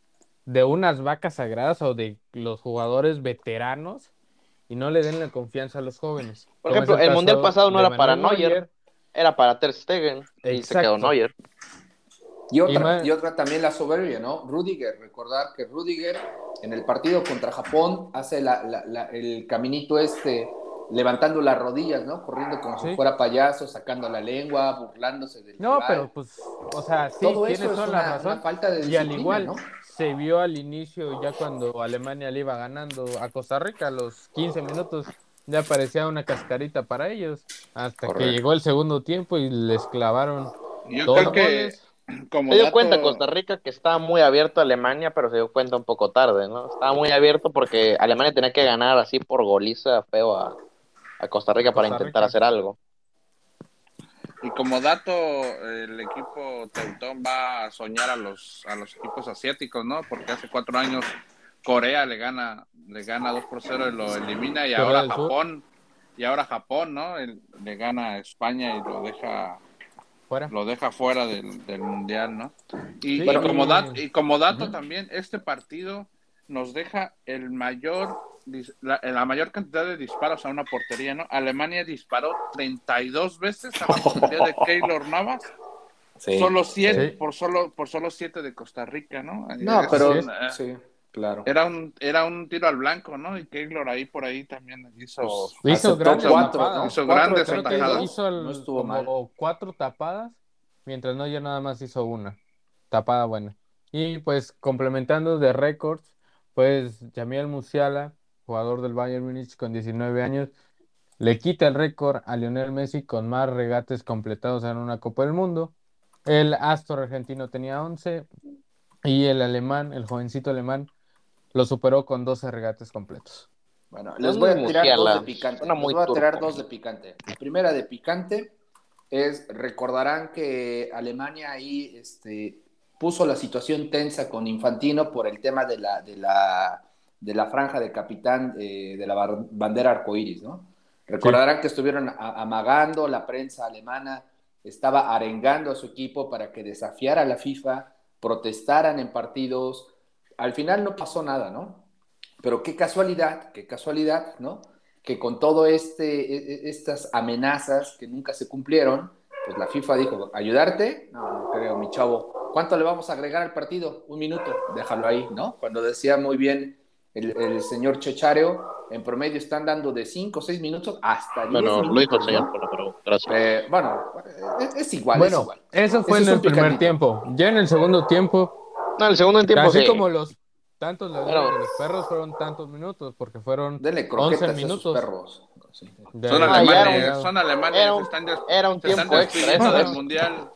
de unas vacas sagradas o de los jugadores veteranos y no le den la confianza a los jóvenes. Por ejemplo, el Mundial pasado no era para Neuer. Era para Ter Stegen y se quedó. Neuer. Y otra, Y otra también la soberbia, ¿no? Rudiger, recordar que Rudiger en el partido contra Japón hace la- la- la- el caminito este, levantando las rodillas, ¿no? Corriendo como si fuera payaso, sacando la lengua, burlándose del No, rival. pero pues, o sea, sí, Todo tienes eso es una, la razón. una falta de Y al igual, ¿no? se vio al inicio, ya cuando Alemania le iba ganando a Costa Rica, a los 15 minutos, ya parecía una cascarita para ellos. Hasta Correcto. que llegó el segundo tiempo y les clavaron Yo dos creo que goles. como Se dio dato- cuenta Costa Rica que estaba muy abierto a Alemania, pero se dio cuenta un poco tarde, ¿no? Estaba muy abierto porque Alemania tenía que ganar así por goliza feo a, a Costa Rica para Costa intentar Rica. hacer algo. Y como dato, el equipo Teutón va a soñar a los, a los equipos asiáticos, ¿no? Porque hace cuatro años Corea le gana, le gana 2 por 0 y lo elimina, y ahora. Japón, y ahora Japón, ¿no? El- le gana a España y lo deja, Fuera. lo deja fuera del, del mundial, ¿no? Y, Sí, y como, dat- y como dato también, este partido nos deja el mayor la, la mayor cantidad de disparos a una portería, ¿no? Alemania disparó 32 veces a la portería de Keylor Navas, Sí. solo 7 Sí. por solo por solo 7 de Costa Rica, ¿no? No, Es pero un, eh, sí, claro. era un era un tiro al blanco, ¿no? Y Keylor ahí por ahí también hizo Hizo Aceptó grandes cuatro. Hizo Cuatro grandes atajadas. hizo el- No estuvo como mal. cuatro tapadas, mientras no ya nada más hizo una. Tapada buena. Y pues complementando de récords, pues Jamiel Musiala, jugador del Bayern Múnich con 19 años, le quita el récord a Lionel Messi con más regates completados en una Copa del Mundo. El Astor argentino tenía 11 y el alemán, el jovencito alemán, lo superó con 12 regates completos. Bueno, No les voy a tirar dos de picante. Les voy a tirar turco. dos de picante. La primera de picante es, recordarán que Alemania ahí este, puso la situación tensa con Infantino por el tema de la, de la, de la franja de capitán eh, de la bandera arcoíris, ¿no? Recordarán que estuvieron amagando, la prensa alemana estaba arengando a su equipo para que desafiara a la FIFA, protestaran en partidos. Al final no pasó nada, ¿no? Pero qué casualidad, qué casualidad, ¿no? Que con todo este, e- e- estas amenazas que nunca se cumplieron, pues la FIFA dijo, ¿ayudarte? No, no creo, mi chavo. ¿Cuánto le vamos a agregar al partido? Un minuto, déjalo ahí, ¿no? Cuando decía muy bien el, el señor Chechareo, en promedio están dando de 5 o 6 minutos hasta 10 Bueno, minutos. lo dijo el señor, ¿no? pero, pero gracias. Eh, bueno, es, es igual, es Bueno, igual. eso fue en es el primer tiempo. Ya en el segundo tiempo, No, el segundo tiempo Así sí. como los tantos ladrones Pero- de los perros fueron tantos minutos, porque fueron Denle croquetas 11 a sus minutos. perros. Sí. Son Ah, alemanes, era son alemanes, era un- están des- era un tiempo extra, despidiendo eso del mundial.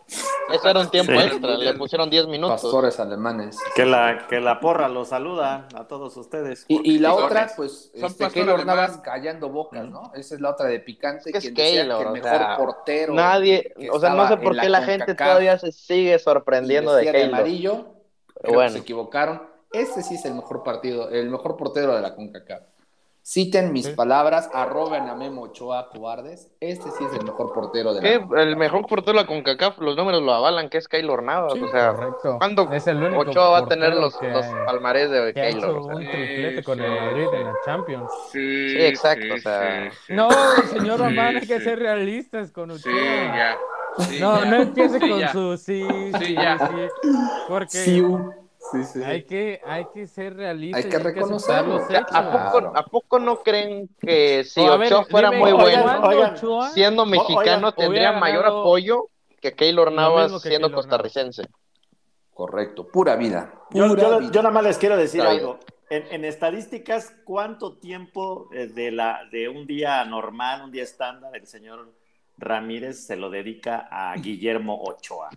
Eso era un tiempo Sí. extra, le pusieron 10 minutos. Pastores alemanes. Que la, que la porra los saluda a todos ustedes. Y, y la Son- otra, pues, son este, Keylor alemán. Navas callando bocas, ¿no? Esa es la otra de picante, Es que es Keylor, que el o mejor sea, portero. Nadie, o sea, no sé por qué la gente CONCACAF todavía se sigue sorprendiendo de vestía de Keylor. amarillo, Pero bueno, se equivocaron. Este sí es el mejor partido, el mejor portero de la CONCACAF. Citen mis palabras, arroben a Memo Ochoa, cobardes. Este sí es el mejor portero de la ¿qué? El mejor portero de la CONCACAF, los números lo avalan, que es Keylor Navas, Sí, o sea, correcto. ¿cuándo Es el único Ochoa va a tener los, que, los palmarés de que ha hecho Keylor. o sea. un Sí, triplete con sí, el Madrid en la Champions. Sí, Sí, exacto, sí, o sea, sí, sí. No, señor Sí, Román, hay que sí. ser realistas con Sí, Ochoa. ya. Sí, no, ya. no empiece Sí, con ya. su sí, sí, sí, ya. porque Sí, sí. hay que, hay que ser realistas Hay que reconocerlo. hechos. ¿a, poco. ¿A poco no creen que si O, a ver, Ochoa fuera dime, muy oigan, bueno, ¿cuándo oigan, Ochoa? siendo mexicano, oigan, tendría mayor apoyo que Keylor lo Navas que siendo Keylor costarricense? Correcto, pura vida. Yo, Pura yo- vida. yo nada más les quiero decir algo. En, en estadísticas, ¿cuánto tiempo eh, de, la, de un día normal, un día estándar, el señor Ramírez se lo dedica a Guillermo Ochoa?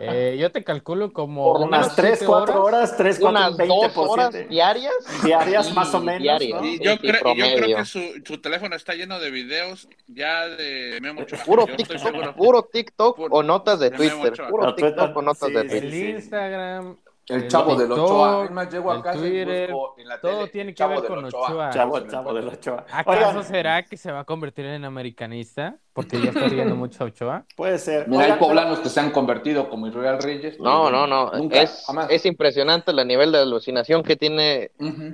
Eh, yo te calculo como Por unas unas 3, siete 4 horas, 3, 4, Unas 20 dos por horas 7. diarias. Diarias, Sí, más o menos, diarias. ¿no? Y yo, sí, creo, y yo creo que su, su teléfono está lleno de videos ya de Memo Ochoa. Puro Yo TikTok, seguro. puro TikTok Puro- o notas de de Twitter. Puro TikTok o notas sí, de Twitter. el. Instagram, El El chavo del Ochoa. Es más, llego a el casa y Twitter, busco en la todo tele, tiene que Chavo ver con Ochoa. Chavo, chavo del. Ochoa. ¿Acaso Oigan, será que se va a convertir en americanista? Porque ya está viendo mucho a Ochoa. puede ser. Mira, hay poblanos que se han convertido como Israel Reyes. No, no, no. Nunca, es, impresionante el nivel de alucinación que tiene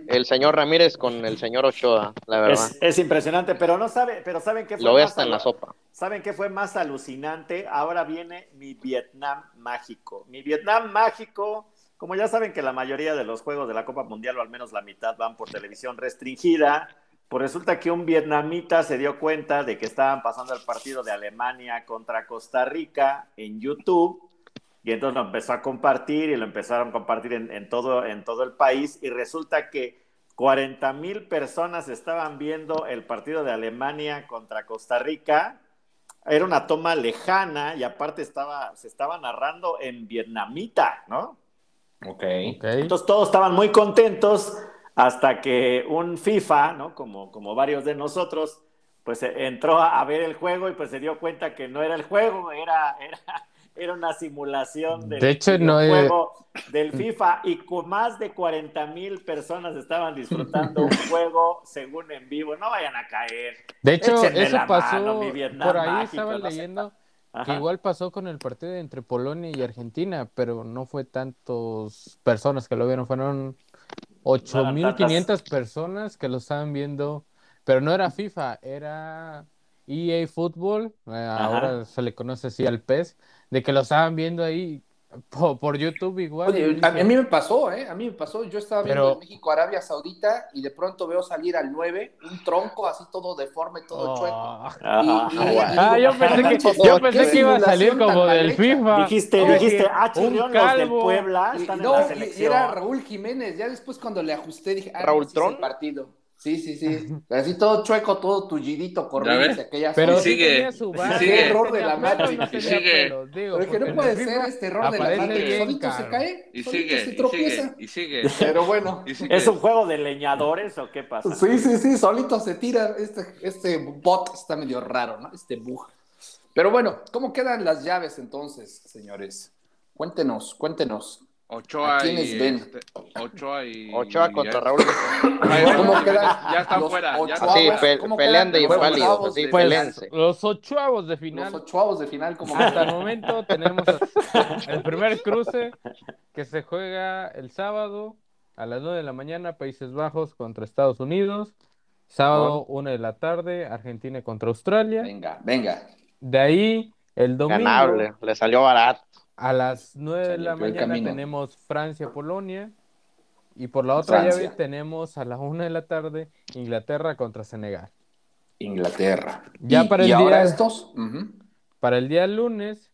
el señor Ramírez con el señor Ochoa, la verdad. Es, es impresionante, pero no sabe, pero saben qué fue Lo ve hasta en la sopa. ¿Saben qué fue más alucinante? Ahora viene mi Vietnam mágico. Mi Vietnam mágico, como ya saben que la mayoría de los juegos de la Copa Mundial, o al menos la mitad, van por televisión restringida, pues resulta que un vietnamita se dio cuenta de que estaban pasando el partido de Alemania contra Costa Rica en YouTube. Y entonces lo empezó a compartir y lo empezaron a compartir en, todo, en todo el país. Y resulta que 40 mil personas estaban viendo el partido de Alemania contra Costa Rica. Era una toma lejana y aparte estaba, se estaba narrando en vietnamita, ¿no? Ok. Ok. Entonces todos estaban muy contentos hasta que un FIFA, ¿no? Como, como varios de nosotros, pues eh, entró a, a ver el juego y pues se dio cuenta que no era el juego, era, era, era una simulación del De hecho, no es- juego del FIFA y con más de 40 mil personas estaban disfrutando un juego según en vivo. No vayan a caer. De hecho, Échenme eso la pasó. mano, mi Vietnam por ahí mágico, estaba no sé. Que igual pasó con el partido entre Polonia y Argentina, pero no fue tantos personas que lo vieron, fueron 8.500 personas que lo estaban viendo, pero no era FIFA, era EA Football, eh, ahora se le conoce así al PES, de que lo estaban viendo ahí po- por, YouTube igual. Oye, a, a mí me pasó, ¿eh? A mí me pasó. Yo estaba viendo Pero- en México, Arabia Saudita, y de pronto veo salir al 9, un tronco así todo deforme, todo "Oh". chueco. Ajá. Y- y- y Ah, digo, yo pensé que, "Manches, yo pensé que iba a salir como del mal hecha". FIFA. Dijiste, No, dijiste, ah, un chingón, los del. Puebla están y en no, la y- y selección. era Raúl Jiménez. Ya después cuando le ajusté dije, ah, ¿Raúl no, sí es el Tron? partido. Sí, sí, sí. Así todo chueco, todo tullidito, hacia aquella Pero sí sigue, su sigue. Error de la no Matrix, y tenía sigue. digo, Pero es que porque no puede ser este error de la Matrix. Solito se cae, Y solito sigue, se y tropieza. sigue, y sigue. Pero bueno. Y sigue. ¿Es un juego de leñadores o qué pasa? Sí, sí, sí, solito se tira. Este, este bot está medio raro, ¿no? Este bug. Pero bueno, ¿cómo quedan las llaves entonces, señores? Cuéntenos, cuéntenos. Ochoa ¿A quiénes y ven? este, Ochoa y Ochoa contra Raúl. ¿Cómo ya- quedan Ya están los fuera. Ya Sí, pe- ¿Cómo pelean de los inválidos, de- Pues los ochavos de Los final. ochavos de final, como Hasta el momento tenemos el primer cruce que se juega el sábado a las 9 de la mañana, Países Bajos contra Estados Unidos. Sábado, 1 de la tarde, Argentina contra Australia. Venga, venga. De ahí, el domingo, Ganable, le salió barato. A las 9 de la mañana tenemos Francia-Polonia. Y por la otra Francia. llave tenemos a las 1 de la tarde Inglaterra contra Senegal. Inglaterra. Ya y, para el y ahora día- estos. Para el día lunes,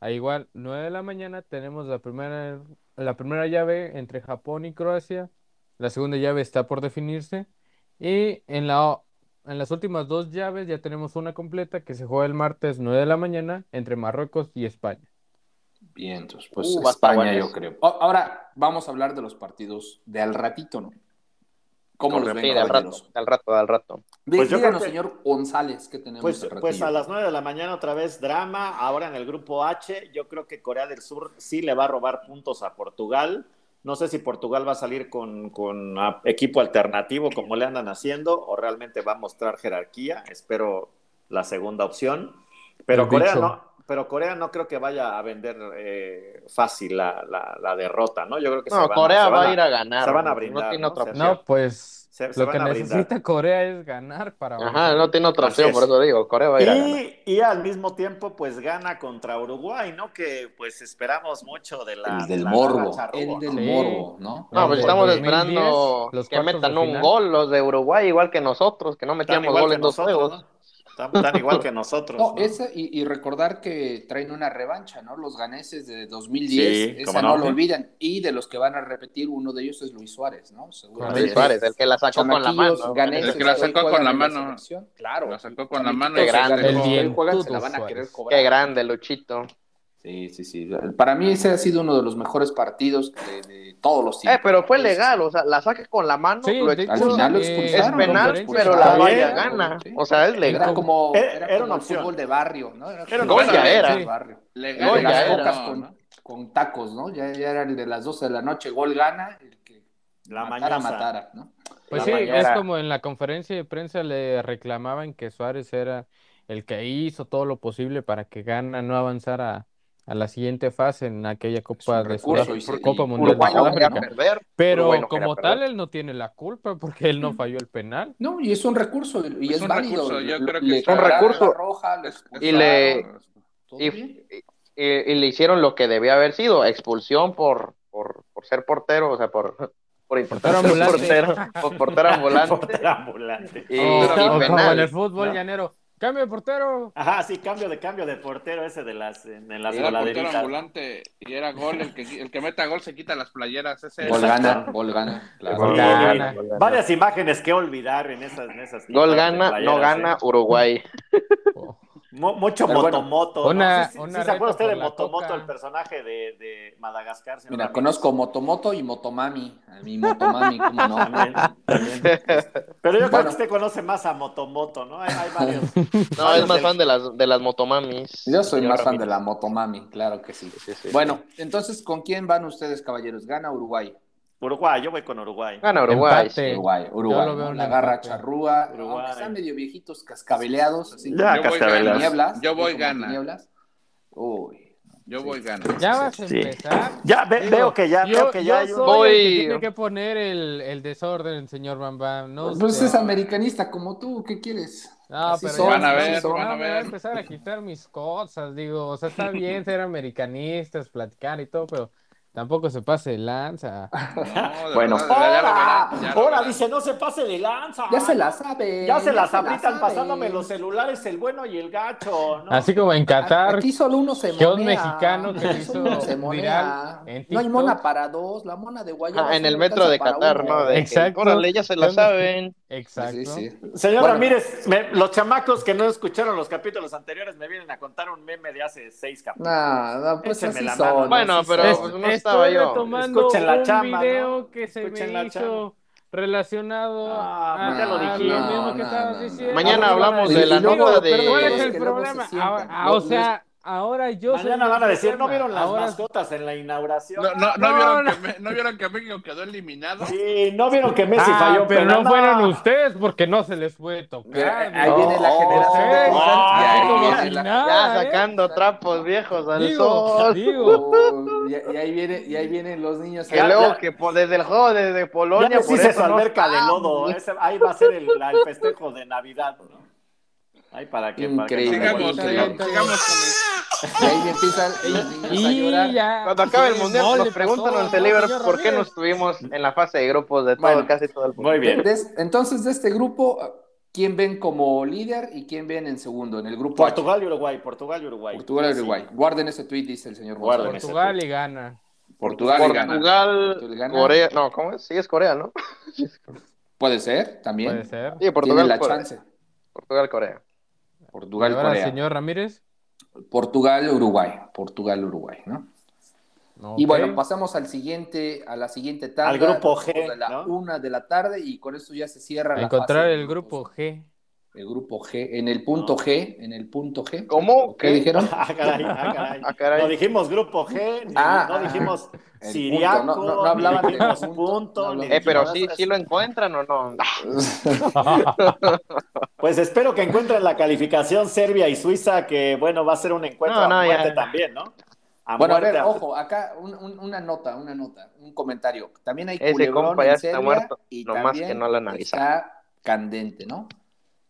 a igual 9 de la mañana, tenemos la primera, la primera llave entre Japón y Croacia. La segunda llave está por definirse. Y en la, en las últimas dos llaves ya tenemos una completa que se juega el martes 9 de la mañana entre Marruecos y España. Bien, entonces, pues Uh, España, bueno yo creo. Ahora vamos a hablar de los partidos de al ratito, ¿no? ¿Cómo los ven, Sí, al rato, al rato, al rato. Pues yo creo díganos, que- señor González, ¿qué tenemos Pues, pues a las 9 de la mañana otra vez drama, ahora en el grupo H, yo creo que Corea del Sur sí le va a robar puntos a Portugal. No sé si Portugal va a salir con, con ah, equipo alternativo como le andan haciendo o realmente va a mostrar jerarquía. Espero la segunda opción. Pero Corea no, pero Corea no creo que vaya a vender eh, fácil la, la- la derrota, ¿no? Yo creo que se No, van Corea se van va a ir a ganar. se van a no brindar, tiene ¿no? otra Se- opción. No, pues Se- se lo que necesita Corea es ganar para Ajá, no tiene otra opción, es. por eso digo, Corea va a ir a ganar. Y, y al mismo tiempo, pues gana contra Uruguay, ¿no? Que pues esperamos mucho de la. el del la morbo, el ¿no? del Sí. morbo, ¿no? No, pues estamos 2010, esperando los que metan un gol los de Uruguay, igual que nosotros, que no metíamos gol en dos juegos. ¿no? Tan, tan igual que nosotros. No, ¿no? esa y, y recordar que traen una revancha, ¿no? Los ganeses de 2010, Sí, esa no, no. lo olvidan. Y de los que van a repetir, uno de ellos es Luis Suárez, ¿no? Seguramente. Luis Suárez, el que la sacó con la mano. ganeses El que la sacó con la mano. Claro. La sacó con la mano y que grande. bien juegan, se la van a querer cobrar. Qué grande, Luchito. Sí, sí, sí. Para mí ese ha sido uno de los mejores partidos de, de todos los Eh, tiempos. pero fue legal, o sea, la saca con la mano, Sí, lo expulsa. Al final lo Eh, es expulsaron. penal, lo pero expulsaron. la valla gana. Sí. O sea, es Era legal. como, Era- era era como una el opción. fútbol de barrio, ¿no? Era Era opción. fútbol Era. de barrio. Legal, Gol De las ya era, con- ¿no? con tacos, ¿no? Ya, ya era el de las 12 de la noche, gol gana, el que La matara, mañosa. matara, ¿no? Pues La sí, mañana. es como en la conferencia de prensa le reclamaban que Suárez era el que hizo todo lo posible para que Ghana no avanzara a la siguiente fase en aquella Copa de recurso, y Copa y Mundial de Sudáfrica. perder. Pero no como perder. tal, él no tiene la culpa porque él no falló el penal. No, y es un recurso, y Es es, un válido. recurso, yo Le- creo que le es un cobraron recurso. la roja, lo Es- es Y le- raro. ¿Todo Y, bien? y- y le hicieron lo que debía haber sido, expulsión por, por, por ser portero, o sea, por, por Portero ambulante. portero, por portero ambulante. Portero ambulante. Y, O- y o como en penal. el fútbol ¿no? llanero. Cambio de portero. Ajá, sí, cambio de cambio de portero ese de las, en las Era portero ambulante y era gol. El que, el que meta gol se quita las playeras. Ese Gol gana, gol gana. claro. Gol Sí, gana. Varias imágenes que olvidar en esas, en esas Gol gana, playeras, no gana ¿eh? Uruguay. Oh. Mu- mucho Pero bueno, motomoto. una- ¿no? Sí, sí, una sí, ¿Se acuerda usted de Motomoto, coca. el personaje de, de Madagascar? Mira, Ramírez? conozco Motomoto y Motomami. A mi Motomami, ¿cómo no? También, también. Pero yo creo que usted conoce más a Motomoto, ¿no? Hay, hay varios. No, es más fan de las, de las motomamis. Yo soy más fan de la Motomami, claro que sí. Sí, sí, Bueno, entonces, ¿con quién van ustedes, caballeros? ¿Gana Uruguay? Uruguay, yo voy con Uruguay. Gana Uruguay. Empate. Uruguay, Uruguay. lo veo ¿no? un La garra charrúa, Uruguay. aunque están medio viejitos, cascabeleados, así Ya, Yo voy cascabeleados. Yo voy gana. tinieblas. Uy. Yo voy gana. Ya vas a Sí. empezar. Ya, ve- Digo, veo que ya, yo, veo que ya yo hay un... soy Voy- el que tiene que poner el, el desorden, señor Bambam. No Pues usted. es americanista como tú, ¿qué quieres? No, Así pero son, Van a ver, no, van a me va ver. empezar a quitar mis cosas, digo, o sea, está bien ser americanistas, platicar y todo, pero tampoco se pase de lanza. No, de Bueno. ¡Ahora! ¡Ahora! Dice, no se pase de lanza. Ya se la sabe. Ya se las sabe. pasándome los celulares, el bueno y el gacho, ¿no? Así como en Qatar, Aquí solo uno se que un monea. mexicano que le Solo uno hizo se viral monea. en No hay mona para dos, la mona de Guayaba. Ah, en el metro de Qatar, uno. ¿no? De Exacto. órale, ya se la saben. exacto. Sí, sí. Señor Bueno. Ramírez, me- los chamacos que no escucharon los capítulos anteriores me vienen a contar un meme de hace seis capítulos. No, no, pues Écheme así la son. mano. Bueno, así pero- son. Es- pues, estoy estaba yo. retomando Escuchen la un chamba, video ¿no? que se Escuchen me hizo relacionado Ah, a, pues ya lo a dijimos. mismo que No, estabas no, no. diciendo. Mañana hablamos de la nota de... ¿Cuál es el problema? Ah, ah, o sea, ahora yo Mañana van a decir. ¿no vieron las Ahora- mascotas en la inauguración? No, no, no, No, vieron no. Que, Me- ¿No vieron que México quedó eliminado? Sí, ¿no vieron que Messi Ah, falló pero no fueron ustedes porque no se les fue tocar. Ahí viene la Oh, generación de oh, oh. Ya ¿eh? sacando trapos viejos al Digo, sol. digo. Oh, y, y ahí viene, y ahí vienen los niños. Que Ya, luego ya. que desde el juego desde Ya Polonia, les por eso su no alberca de lodo. ese- ahí va a ser el, la- el festejo de Navidad. ¿no? Ahí para que, para que no Increíble. se Sigamos, vuelva- sigamos, sigamos con el- Y ahí empiezan los niños a Y llorar. ya. Cuando acabe el mundial, no nos preguntan pasó, en ¿no, Celiber señor por qué no estuvimos en la fase de grupos de todo, Bueno, casi todo el mundo. Muy bien. Entonces, de este grupo, ¿quién ven como líder y quién ven en segundo? En el grupo H. Portugal y Uruguay, Portugal y Uruguay. Portugal y Uruguay. Guarden ese tweet, dice el señor Guarden. Portugal y gana. Portugal, y gana. Portugal, Portugal gana. Corea, no, ¿cómo es? Sí, es Corea, ¿no? Puede ser, también. Puede ser. Sí, Tiene Portugal, la Corea. chance. Portugal, Corea. Portugal, Y ahora, Corea. señor Ramírez. Portugal, Uruguay. Portugal, Uruguay, ¿no? Y bueno, pasamos al siguiente, a la siguiente tanda. Al grupo G, a la ¿no? una de la tarde y con esto ya se cierra A la encontrar fase el grupo. G. El grupo G, en el punto No. G, en el punto G. ¿Cómo? ¿Qué dijeron? Ah, caray, ah, caray. Ah, caray. No dijimos grupo G, ni, Ah, no ah, dijimos el siriaco, punto, no- no- no hablaban del dijimos punto, punto. no ni hablaban- Eh, pero sí, sí lo encuentran o no. Pues espero que encuentren la calificación Serbia y Suiza, que bueno, va a ser un encuentro No, no, a muerte ya. también, ¿no? A Bueno, a ver, ojo, acá un- un- una nota, una nota, un comentario. También hay Ese culebrón compa ya en está Serbia muerto, y nomás también que no lo está candente, ¿no?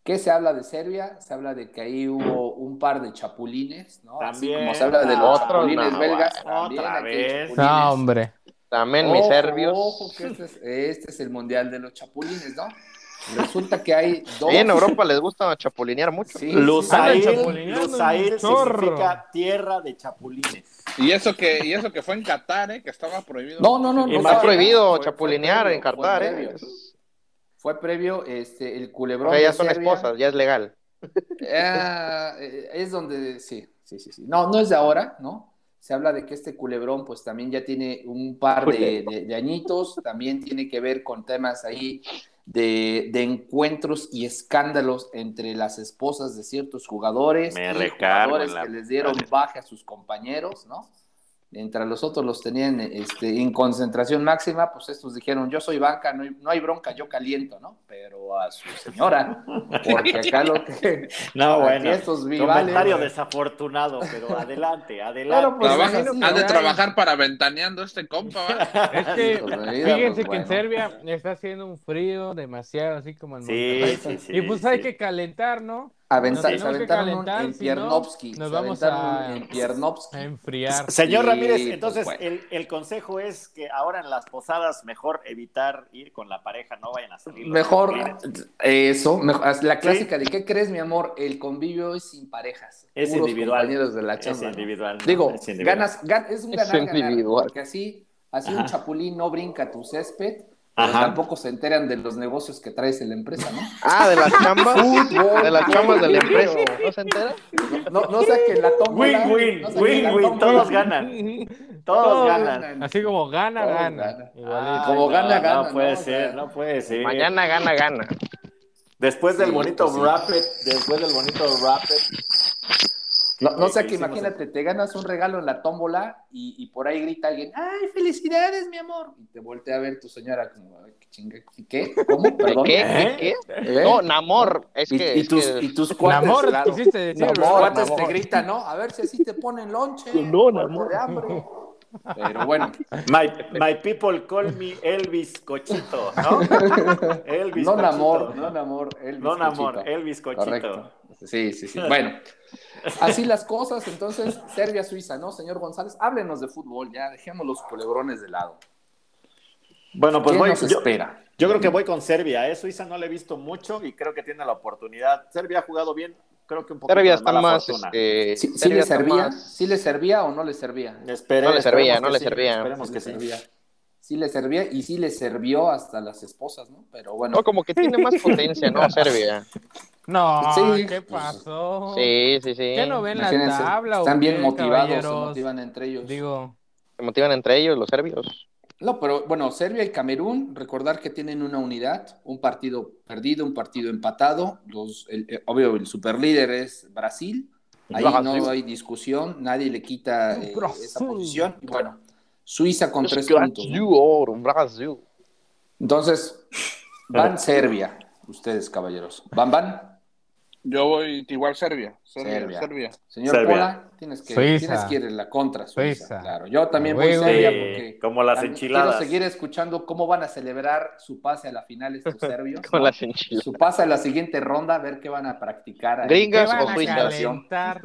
¿Qué se habla de Serbia? Se habla de que ahí hubo un par de chapulines, ¿no? Así También. como se habla de los Otros, chapulines no, belgas, también otra vez. No, hombre. También mis Ojo, serbios. Ojo, que este es, este es el mundial de los chapulines, ¿no? Resulta que hay dos. Sí, en Europa les gusta chapulinear mucho. Sí, Lusail, Lusail significa tierra de chapulines. Y eso que, y eso que fue en Qatar, ¿eh? que estaba prohibido. No, no, no, no. prohibido fue- chapulinear fue en Qatar, ¿eh? Fue previo este, el culebrón. Porque ya de son Serbia. esposas, ya es legal. Ah, eh, es donde, sí, sí, sí, sí. No, no es de ahora, ¿no? Se habla de que este culebrón, pues también ya tiene un par de, de- de añitos, también tiene que ver con temas ahí de, de encuentros y escándalos entre las esposas de ciertos jugadores Me y jugadores en la- que les dieron baje a sus compañeros, ¿no? Mientras los otros los tenían este, en concentración máxima, pues estos dijeron, yo soy banca, no hay, no hay bronca, yo caliento, ¿no? Pero a su señora, porque acá lo que... No, bueno, estos vivales, comentario desafortunado, pero adelante, adelante. Pues, Trabaja- es así, ha de trabajar para ventaneando este compa. Es que Pues, fíjense pues, que en. Serbia está haciendo un frío demasiado, así como en Sí, sí, sí. y pues sí. hay que calentar, ¿no? Aventa- Nos se aventaron calentar, en Piernovsky. nos se vamos a- en Piernovsky. A enfriar. Señor Ramírez, pues, entonces bueno. el, el consejo es que ahora en las posadas mejor evitar ir con la pareja, no vayan a salir. Mejor eso, mejor- la clásica de ¿qué crees, mi amor? El convivio es sin parejas. Es individual. compañeros de la Es chamba. ¿no? individual. ¿no? Digo, Es individual. ganas, gan- es un Es ganar, ganar, individual. porque así, así un chapulín no brinca tu césped, pero tampoco se enteran de los negocios que traes en la empresa, ¿no? Ah, de las chambas. Fútbol, De las chambas de la empresa. ¿No se entera? No, no saquen la tómbola. No saquen la win-win, tómbola. todos ganan. Todos Todos ganan. ganan. Así como gana, Todos gana. Ay, Como no, gana, gana, No puede ser, no puede ser. Mañana gana, gana. Después del Sí, bonito pues sí. Rapid, después del bonito Rapid. No, no sé que imagínate, te ganas un regalo en la tómbola y, y por ahí grita alguien, ¡ay, felicidades, mi amor! Y te voltea a ver tu señora como, "Ay, ¿qué chinga? ¿Qué? ¿Cómo? Perdón. ¿Qué? ¿Eh? ¿Qué? ¿Eh? No, Namor. Es y, que. y es tus, que- y tus cuates, Namor, claro. quisiste decir, Tus ¿verdad? cuates te Namor. gritan, ¿no? A ver si así te ponen lonche. No, Namor. de hambre. Pero bueno, My, my people call me Elvis Cochito, ¿no? Elvis no Cochito. Namor, no Namor, Elvis No Namor, Cochito. Elvis Cochito. Correcto. Sí, sí, sí. Bueno, así las cosas. Entonces, Serbia-Suiza, ¿no, señor González? Háblenos de fútbol, ya dejemos los culebrones de lado. Bueno, pues ¿Qué voy, nos yo, espera? yo creo que voy con Serbia, ¿eh? Suiza no le he visto mucho y creo que tiene la oportunidad. Serbia ha jugado bien, creo que un poquito Serbia de está más. Este, ¿Sí, sí Serbia le está servía? más- ¿Sí le servía o no le servía? Espere- No le servía, no le sí, servía. Esperemos Sí que sí. servía. Sí le servía y sí le sirvió hasta las esposas, ¿no? Pero bueno. No, como que tiene más potencia, ¿no? Serbia. No, Sí, ¿qué pues, pasó? Sí, sí, sí. ¿Qué no ven la tabla? o están bien qué, motivados, se motivan entre ellos. Digo, Se motivan entre ellos los serbios. No, pero bueno, Serbia y Camerún, recordar que tienen una unidad, un partido perdido, un partido empatado. Los, el- el- obvio, el superlíder es Brasil. Ahí Brasil. no hay discusión, nadie le quita eh, esa posición. Y bueno, Suiza con tres puntos. Entonces, van Serbia, ustedes caballeros. ¿Van, van? Yo voy igual Serbia. Serbia. Serbia. Serbia. Señor Serbia. Pola, tienes que, Suiza. tienes que ir en la contra, Suiza. Suiza. Claro, yo también voy güey. Serbia Sí, porque como las enchiladas. quiero seguir escuchando cómo van a celebrar su pase a la final estos serbios. Con ¿no? las enchiladas. Su pase a la siguiente ronda, a ver qué van a practicar. ahí. ¿qué Gringas van o a suizas. ¿A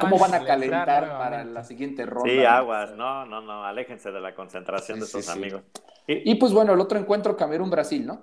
¿Cómo van a calentar para la siguiente ronda? Sí, aguas, no, no, no, aléjense de la concentración de Sí, sí, estos sí. amigos. Y, Y pues bueno, el otro encuentro Camerún-Brasil, ¿no?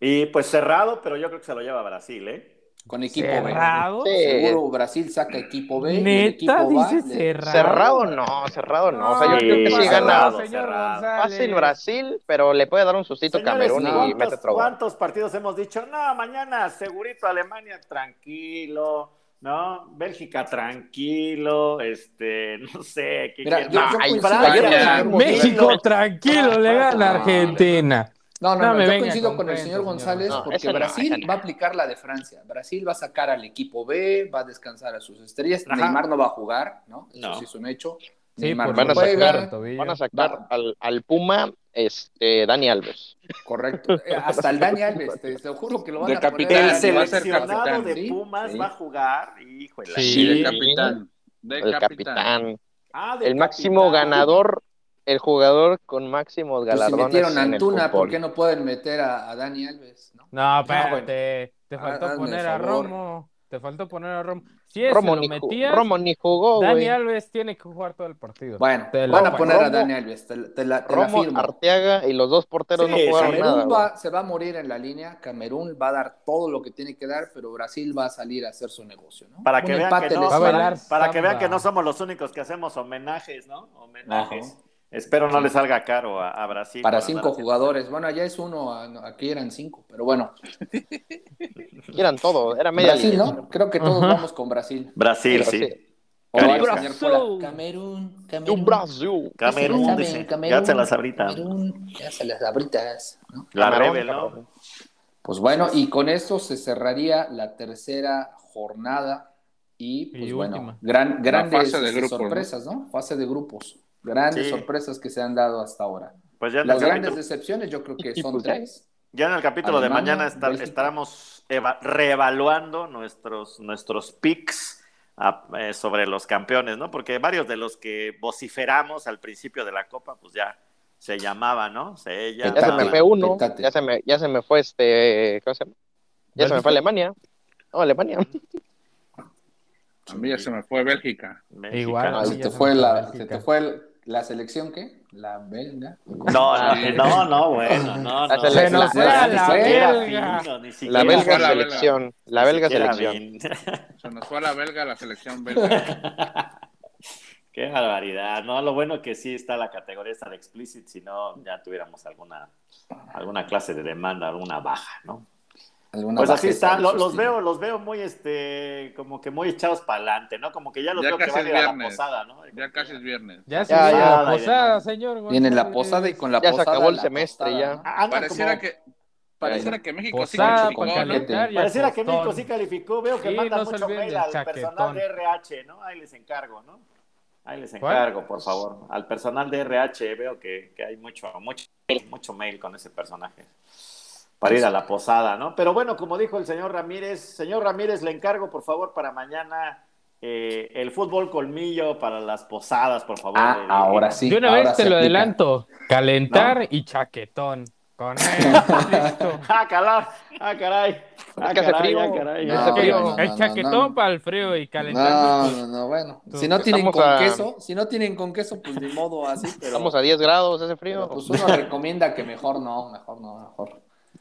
y, pues cerrado, pero yo creo que se lo lleva Brasil, ¿eh? Con equipo ¿Cerrado? B. Sí. Seguro Brasil saca equipo B. y el ¿Neta equipo va, dices le- cerrado? Cerrado no, cerrado no. O sea, yo No, creo que sí, sí gana señor cerrado. González. fácil Brasil, pero le puede dar un sustito a Señores, Camerún y ¿cuántos, mete otro cuántos partidos hemos dicho? No, mañana segurito Alemania tranquilo, ¿no? Bélgica tranquilo, este, no sé. ¿qué Mira, yo, No, yo señor México, tranquilo, le gana Argentina. No, no, No no, me yo venga coincido con el señor González No, porque Brasil no. va a aplicar la de Francia. Brasil va a sacar al equipo B, va a descansar a sus estrellas. Ajá. Neymar no va a jugar, ¿no? Eso No. sí es un hecho. Sí, Neymar van a sacar-. Van a sacar Va. al, al Puma este, Dani Alves. correcto. Eh, Hasta el Dani Alves, te, te juro que lo van De a capitán, poner. El seleccionado capitán, de Pumas sí. va a jugar, híjole. Sí. Sí, de capitán. De El capitán. capitán. Ah, El máximo ganador, el jugador con máximos Pues si galardones metieron a Antuna, ¿por qué no pueden meter a, a Dani Alves? ¿no? No, bueno. espérate. Te faltó Hazme poner a. Romo. Te faltó poner a Romo. Si ese Romo lo ni, metías, Romo ni jugó, Dani. Alves tiene que jugar todo el partido. Bueno, Te van a poner a Dani Alves, te, te la, te la Romo, firmo. Arteaga y los dos porteros Sí, no jugaron Camerún nada. Va- se va a morir en la línea, Camerún va a dar todo lo que tiene que dar, pero Brasil va a salir a hacer su negocio, ¿no? Para que, vean que, no, les Va a hará. bailar para que vean que no somos los únicos que hacemos homenajes, ¿no? Homenajes. Ajá. Espero no le salga caro a, a Brasil. Para cinco jugadores. Bueno, allá es uno, aquí eran cinco, pero bueno. Eran todo, era media Brasil, línea. ¿no? Creo que todos vamos con Brasil. Brasil, sí. O Brasil. Camerún, Camerún. Un Brasil. Camerún, dice. saben, Camerún, Ya se las ahorita. Camerún, ya se las abritas, ¿no? La Rebel, ¿no? Pues bueno, y con esto se cerraría la tercera jornada y pues Y bueno, gran, grandes este, sorpresas, ¿no? Fase de grupos. Grandes Sí. sorpresas que se han dado hasta ahora. Pues ya en, Las grandes capítulo, decepciones yo creo que son pues ya. tres. ya en el capítulo de mañana estar- estaremos eva- reevaluando nuestros, nuestros picks a- eh, sobre los campeones, ¿no? Porque varios de los que vociferamos al principio de la Copa, pues ya se llamaban, ¿no? Se Ya se me fue uno, petate. ya se me, ya se me fue este, ¿cómo se llama? Ya se me fue Alemania. No, Alemania. A mí ya se me fue Bélgica. Igual. Ah, se te fue la, se te fue el- la selección, ¿qué? La belga. No, no, no, no, bueno, no, La Se nos fue a Ni la siquiera belga. fino, ni La siquiera belga la selección. La ni belga selección. Se nos fue a la belga la selección belga. Qué barbaridad. No, lo bueno que sí está la categoría esta de explicit, si no ya tuviéramos alguna, alguna clase de demanda, alguna baja, ¿no? Alguna Pues así está, los veo, los veo muy este, como que muy echados para adelante, ¿no? Como que ya los Ya veo que van a ir a la posada, ¿no? Ya casi es viernes. Ya se Ya, ya, la posada, señor. Viene la posada y con la Ya se posada. acabó el semestre, ya. ¿no? Ah, Pareciera como- que, pareciera que México sí calificó, Pareciera que México sí calificó, veo que Sí, no se mucho mail al personal de RH, ¿no? Ahí les encargo, ¿no? Ahí les ¿Cuál? encargo, por favor. Al personal de RH veo que, que hay mucho, mucho, mucho mail con ese personaje para ir a la posada, ¿no? Pero bueno, como dijo el señor Ramírez, señor Ramírez, le encargo, por favor, para mañana eh, el fútbol colmillo para las posadas, por favor. Ah, de- ahora sí. De una ahora vez te lo aplica. adelanto. Calentar y chaquetón. Con él. Listo. Ah, caray, ah, caray. Ah, que hace caray, frío. ah, caray. No, Hace frío. no, no, el chaquetón para el frío y calentar. No, no, no, bueno. Tú- Si no tienen Estamos con a- queso, si no tienen con queso, pues ni modo así, pero, Estamos a 10 grados, hace pero, frío. pues uno recomienda que mejor no, mejor no, mejor.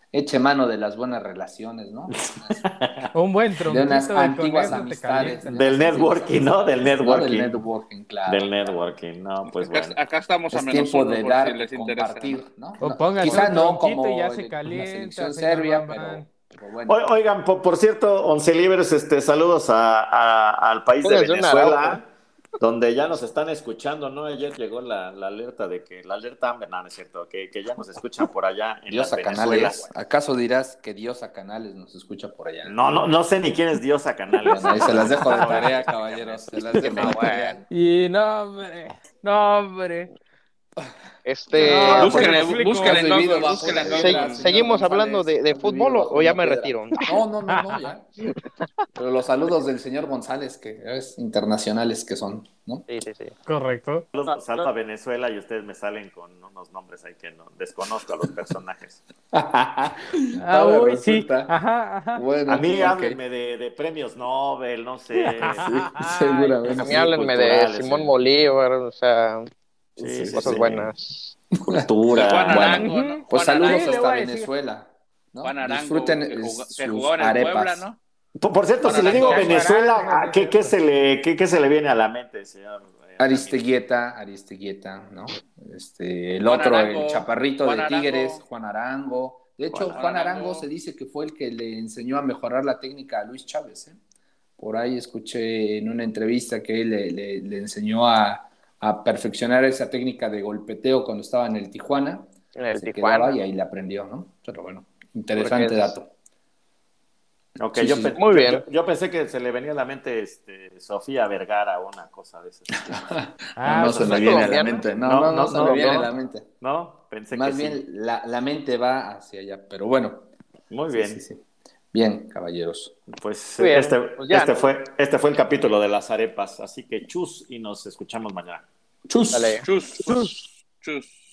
Eche mano de las buenas relaciones, ¿no? Un buen De unas antiguas amistades. calientan. Del networking, ¿no? Del No, networking. del networking, claro. Del networking, no, pues Acá, bueno. acá estamos a Es menos tiempo de dar, si les compartir, ¿no? O No, Quizá no como ya se la calienta, selección señor serbia, pero, pero bueno. O- Oigan, por, por cierto, Once Libres, este, saludos a- a- al país de Venezuela. Donde ya nos están escuchando, ¿no? Ayer llegó la, la alerta de que, la alerta Amber, no, no es cierto, que, que ya nos escuchan por allá en Dios las a Canales. ¿Acaso dirás que Dios a Canales nos escucha por allá? No, no, no sé ni quién es Dios a Canales. Bueno, ahí se las dejo de tarea, caballeros. Se las dejo de tarea. Y no, hombre. No, hombre. Este, No, se- ¿seguimos González. hablando de, fútbol o, ya me retiro? No, no, no, no, ya. Pero los saludos del señor González, que es internacionales que son, ¿no? Sí, sí, sí. Correcto. Saludos, salto a Venezuela y ustedes me salen con unos nombres ahí que no desconozco a los personajes. Ah, Ahora uy, sí. resulta. Ajá, ajá. Bueno, A mí ok. háblenme de, de premios Nobel, no sé. Sí, seguramente. A mí háblenme de Simón sí. Bolívar, o sea, Sí, sí, cosas sí. buenas. Cultura. Juan Bueno, Arango, ¿no? Pues Juan saludos Arango, hasta. Venezuela. ¿no? Juan Arango, Disfruten que, jugó- sus que jugó en el arepas. Puebla, ¿no? Por, por cierto, Juan si le digo. Venezuela, Arango, ¿a ¿qué, qué, se le, qué, qué se le viene a la mente, señor? eh, Aristeguieta, Aristeguieta, ¿no? Este, el Juan otro, Arango, el chaparrito Juan de Arango. Tigres, Juan Arango. De hecho, Juan Juan, Arango. Arango se dice que fue el que le enseñó a mejorar la técnica a Luis Chávez. ¿eh? Por ahí escuché en una entrevista que él le, le- le enseñó a, a perfeccionar esa técnica de golpeteo cuando estaba en el Tijuana. En el se Tijuana. quedaba y ahí le aprendió, ¿no? Pero bueno, interesante es- dato. Ok, Sí, yo, sí, pe- muy bien. Yo, yo pensé que se le venía a la mente este, Sofía Vergara o una cosa de esas. Ah, no pues se me ¿es viene a la mente. No, No, no, no, no, se no, me viene no. a la mente. ¿No? Pensé Más que bien sí. la, la mente va hacia allá, pero bueno. Muy sí, bien. Bien, caballeros. Pues, este, pues este fue, este fue el capítulo de las arepas, así que chus y nos escuchamos mañana. Chus. Dale. Chus. Chus. Chus. chus.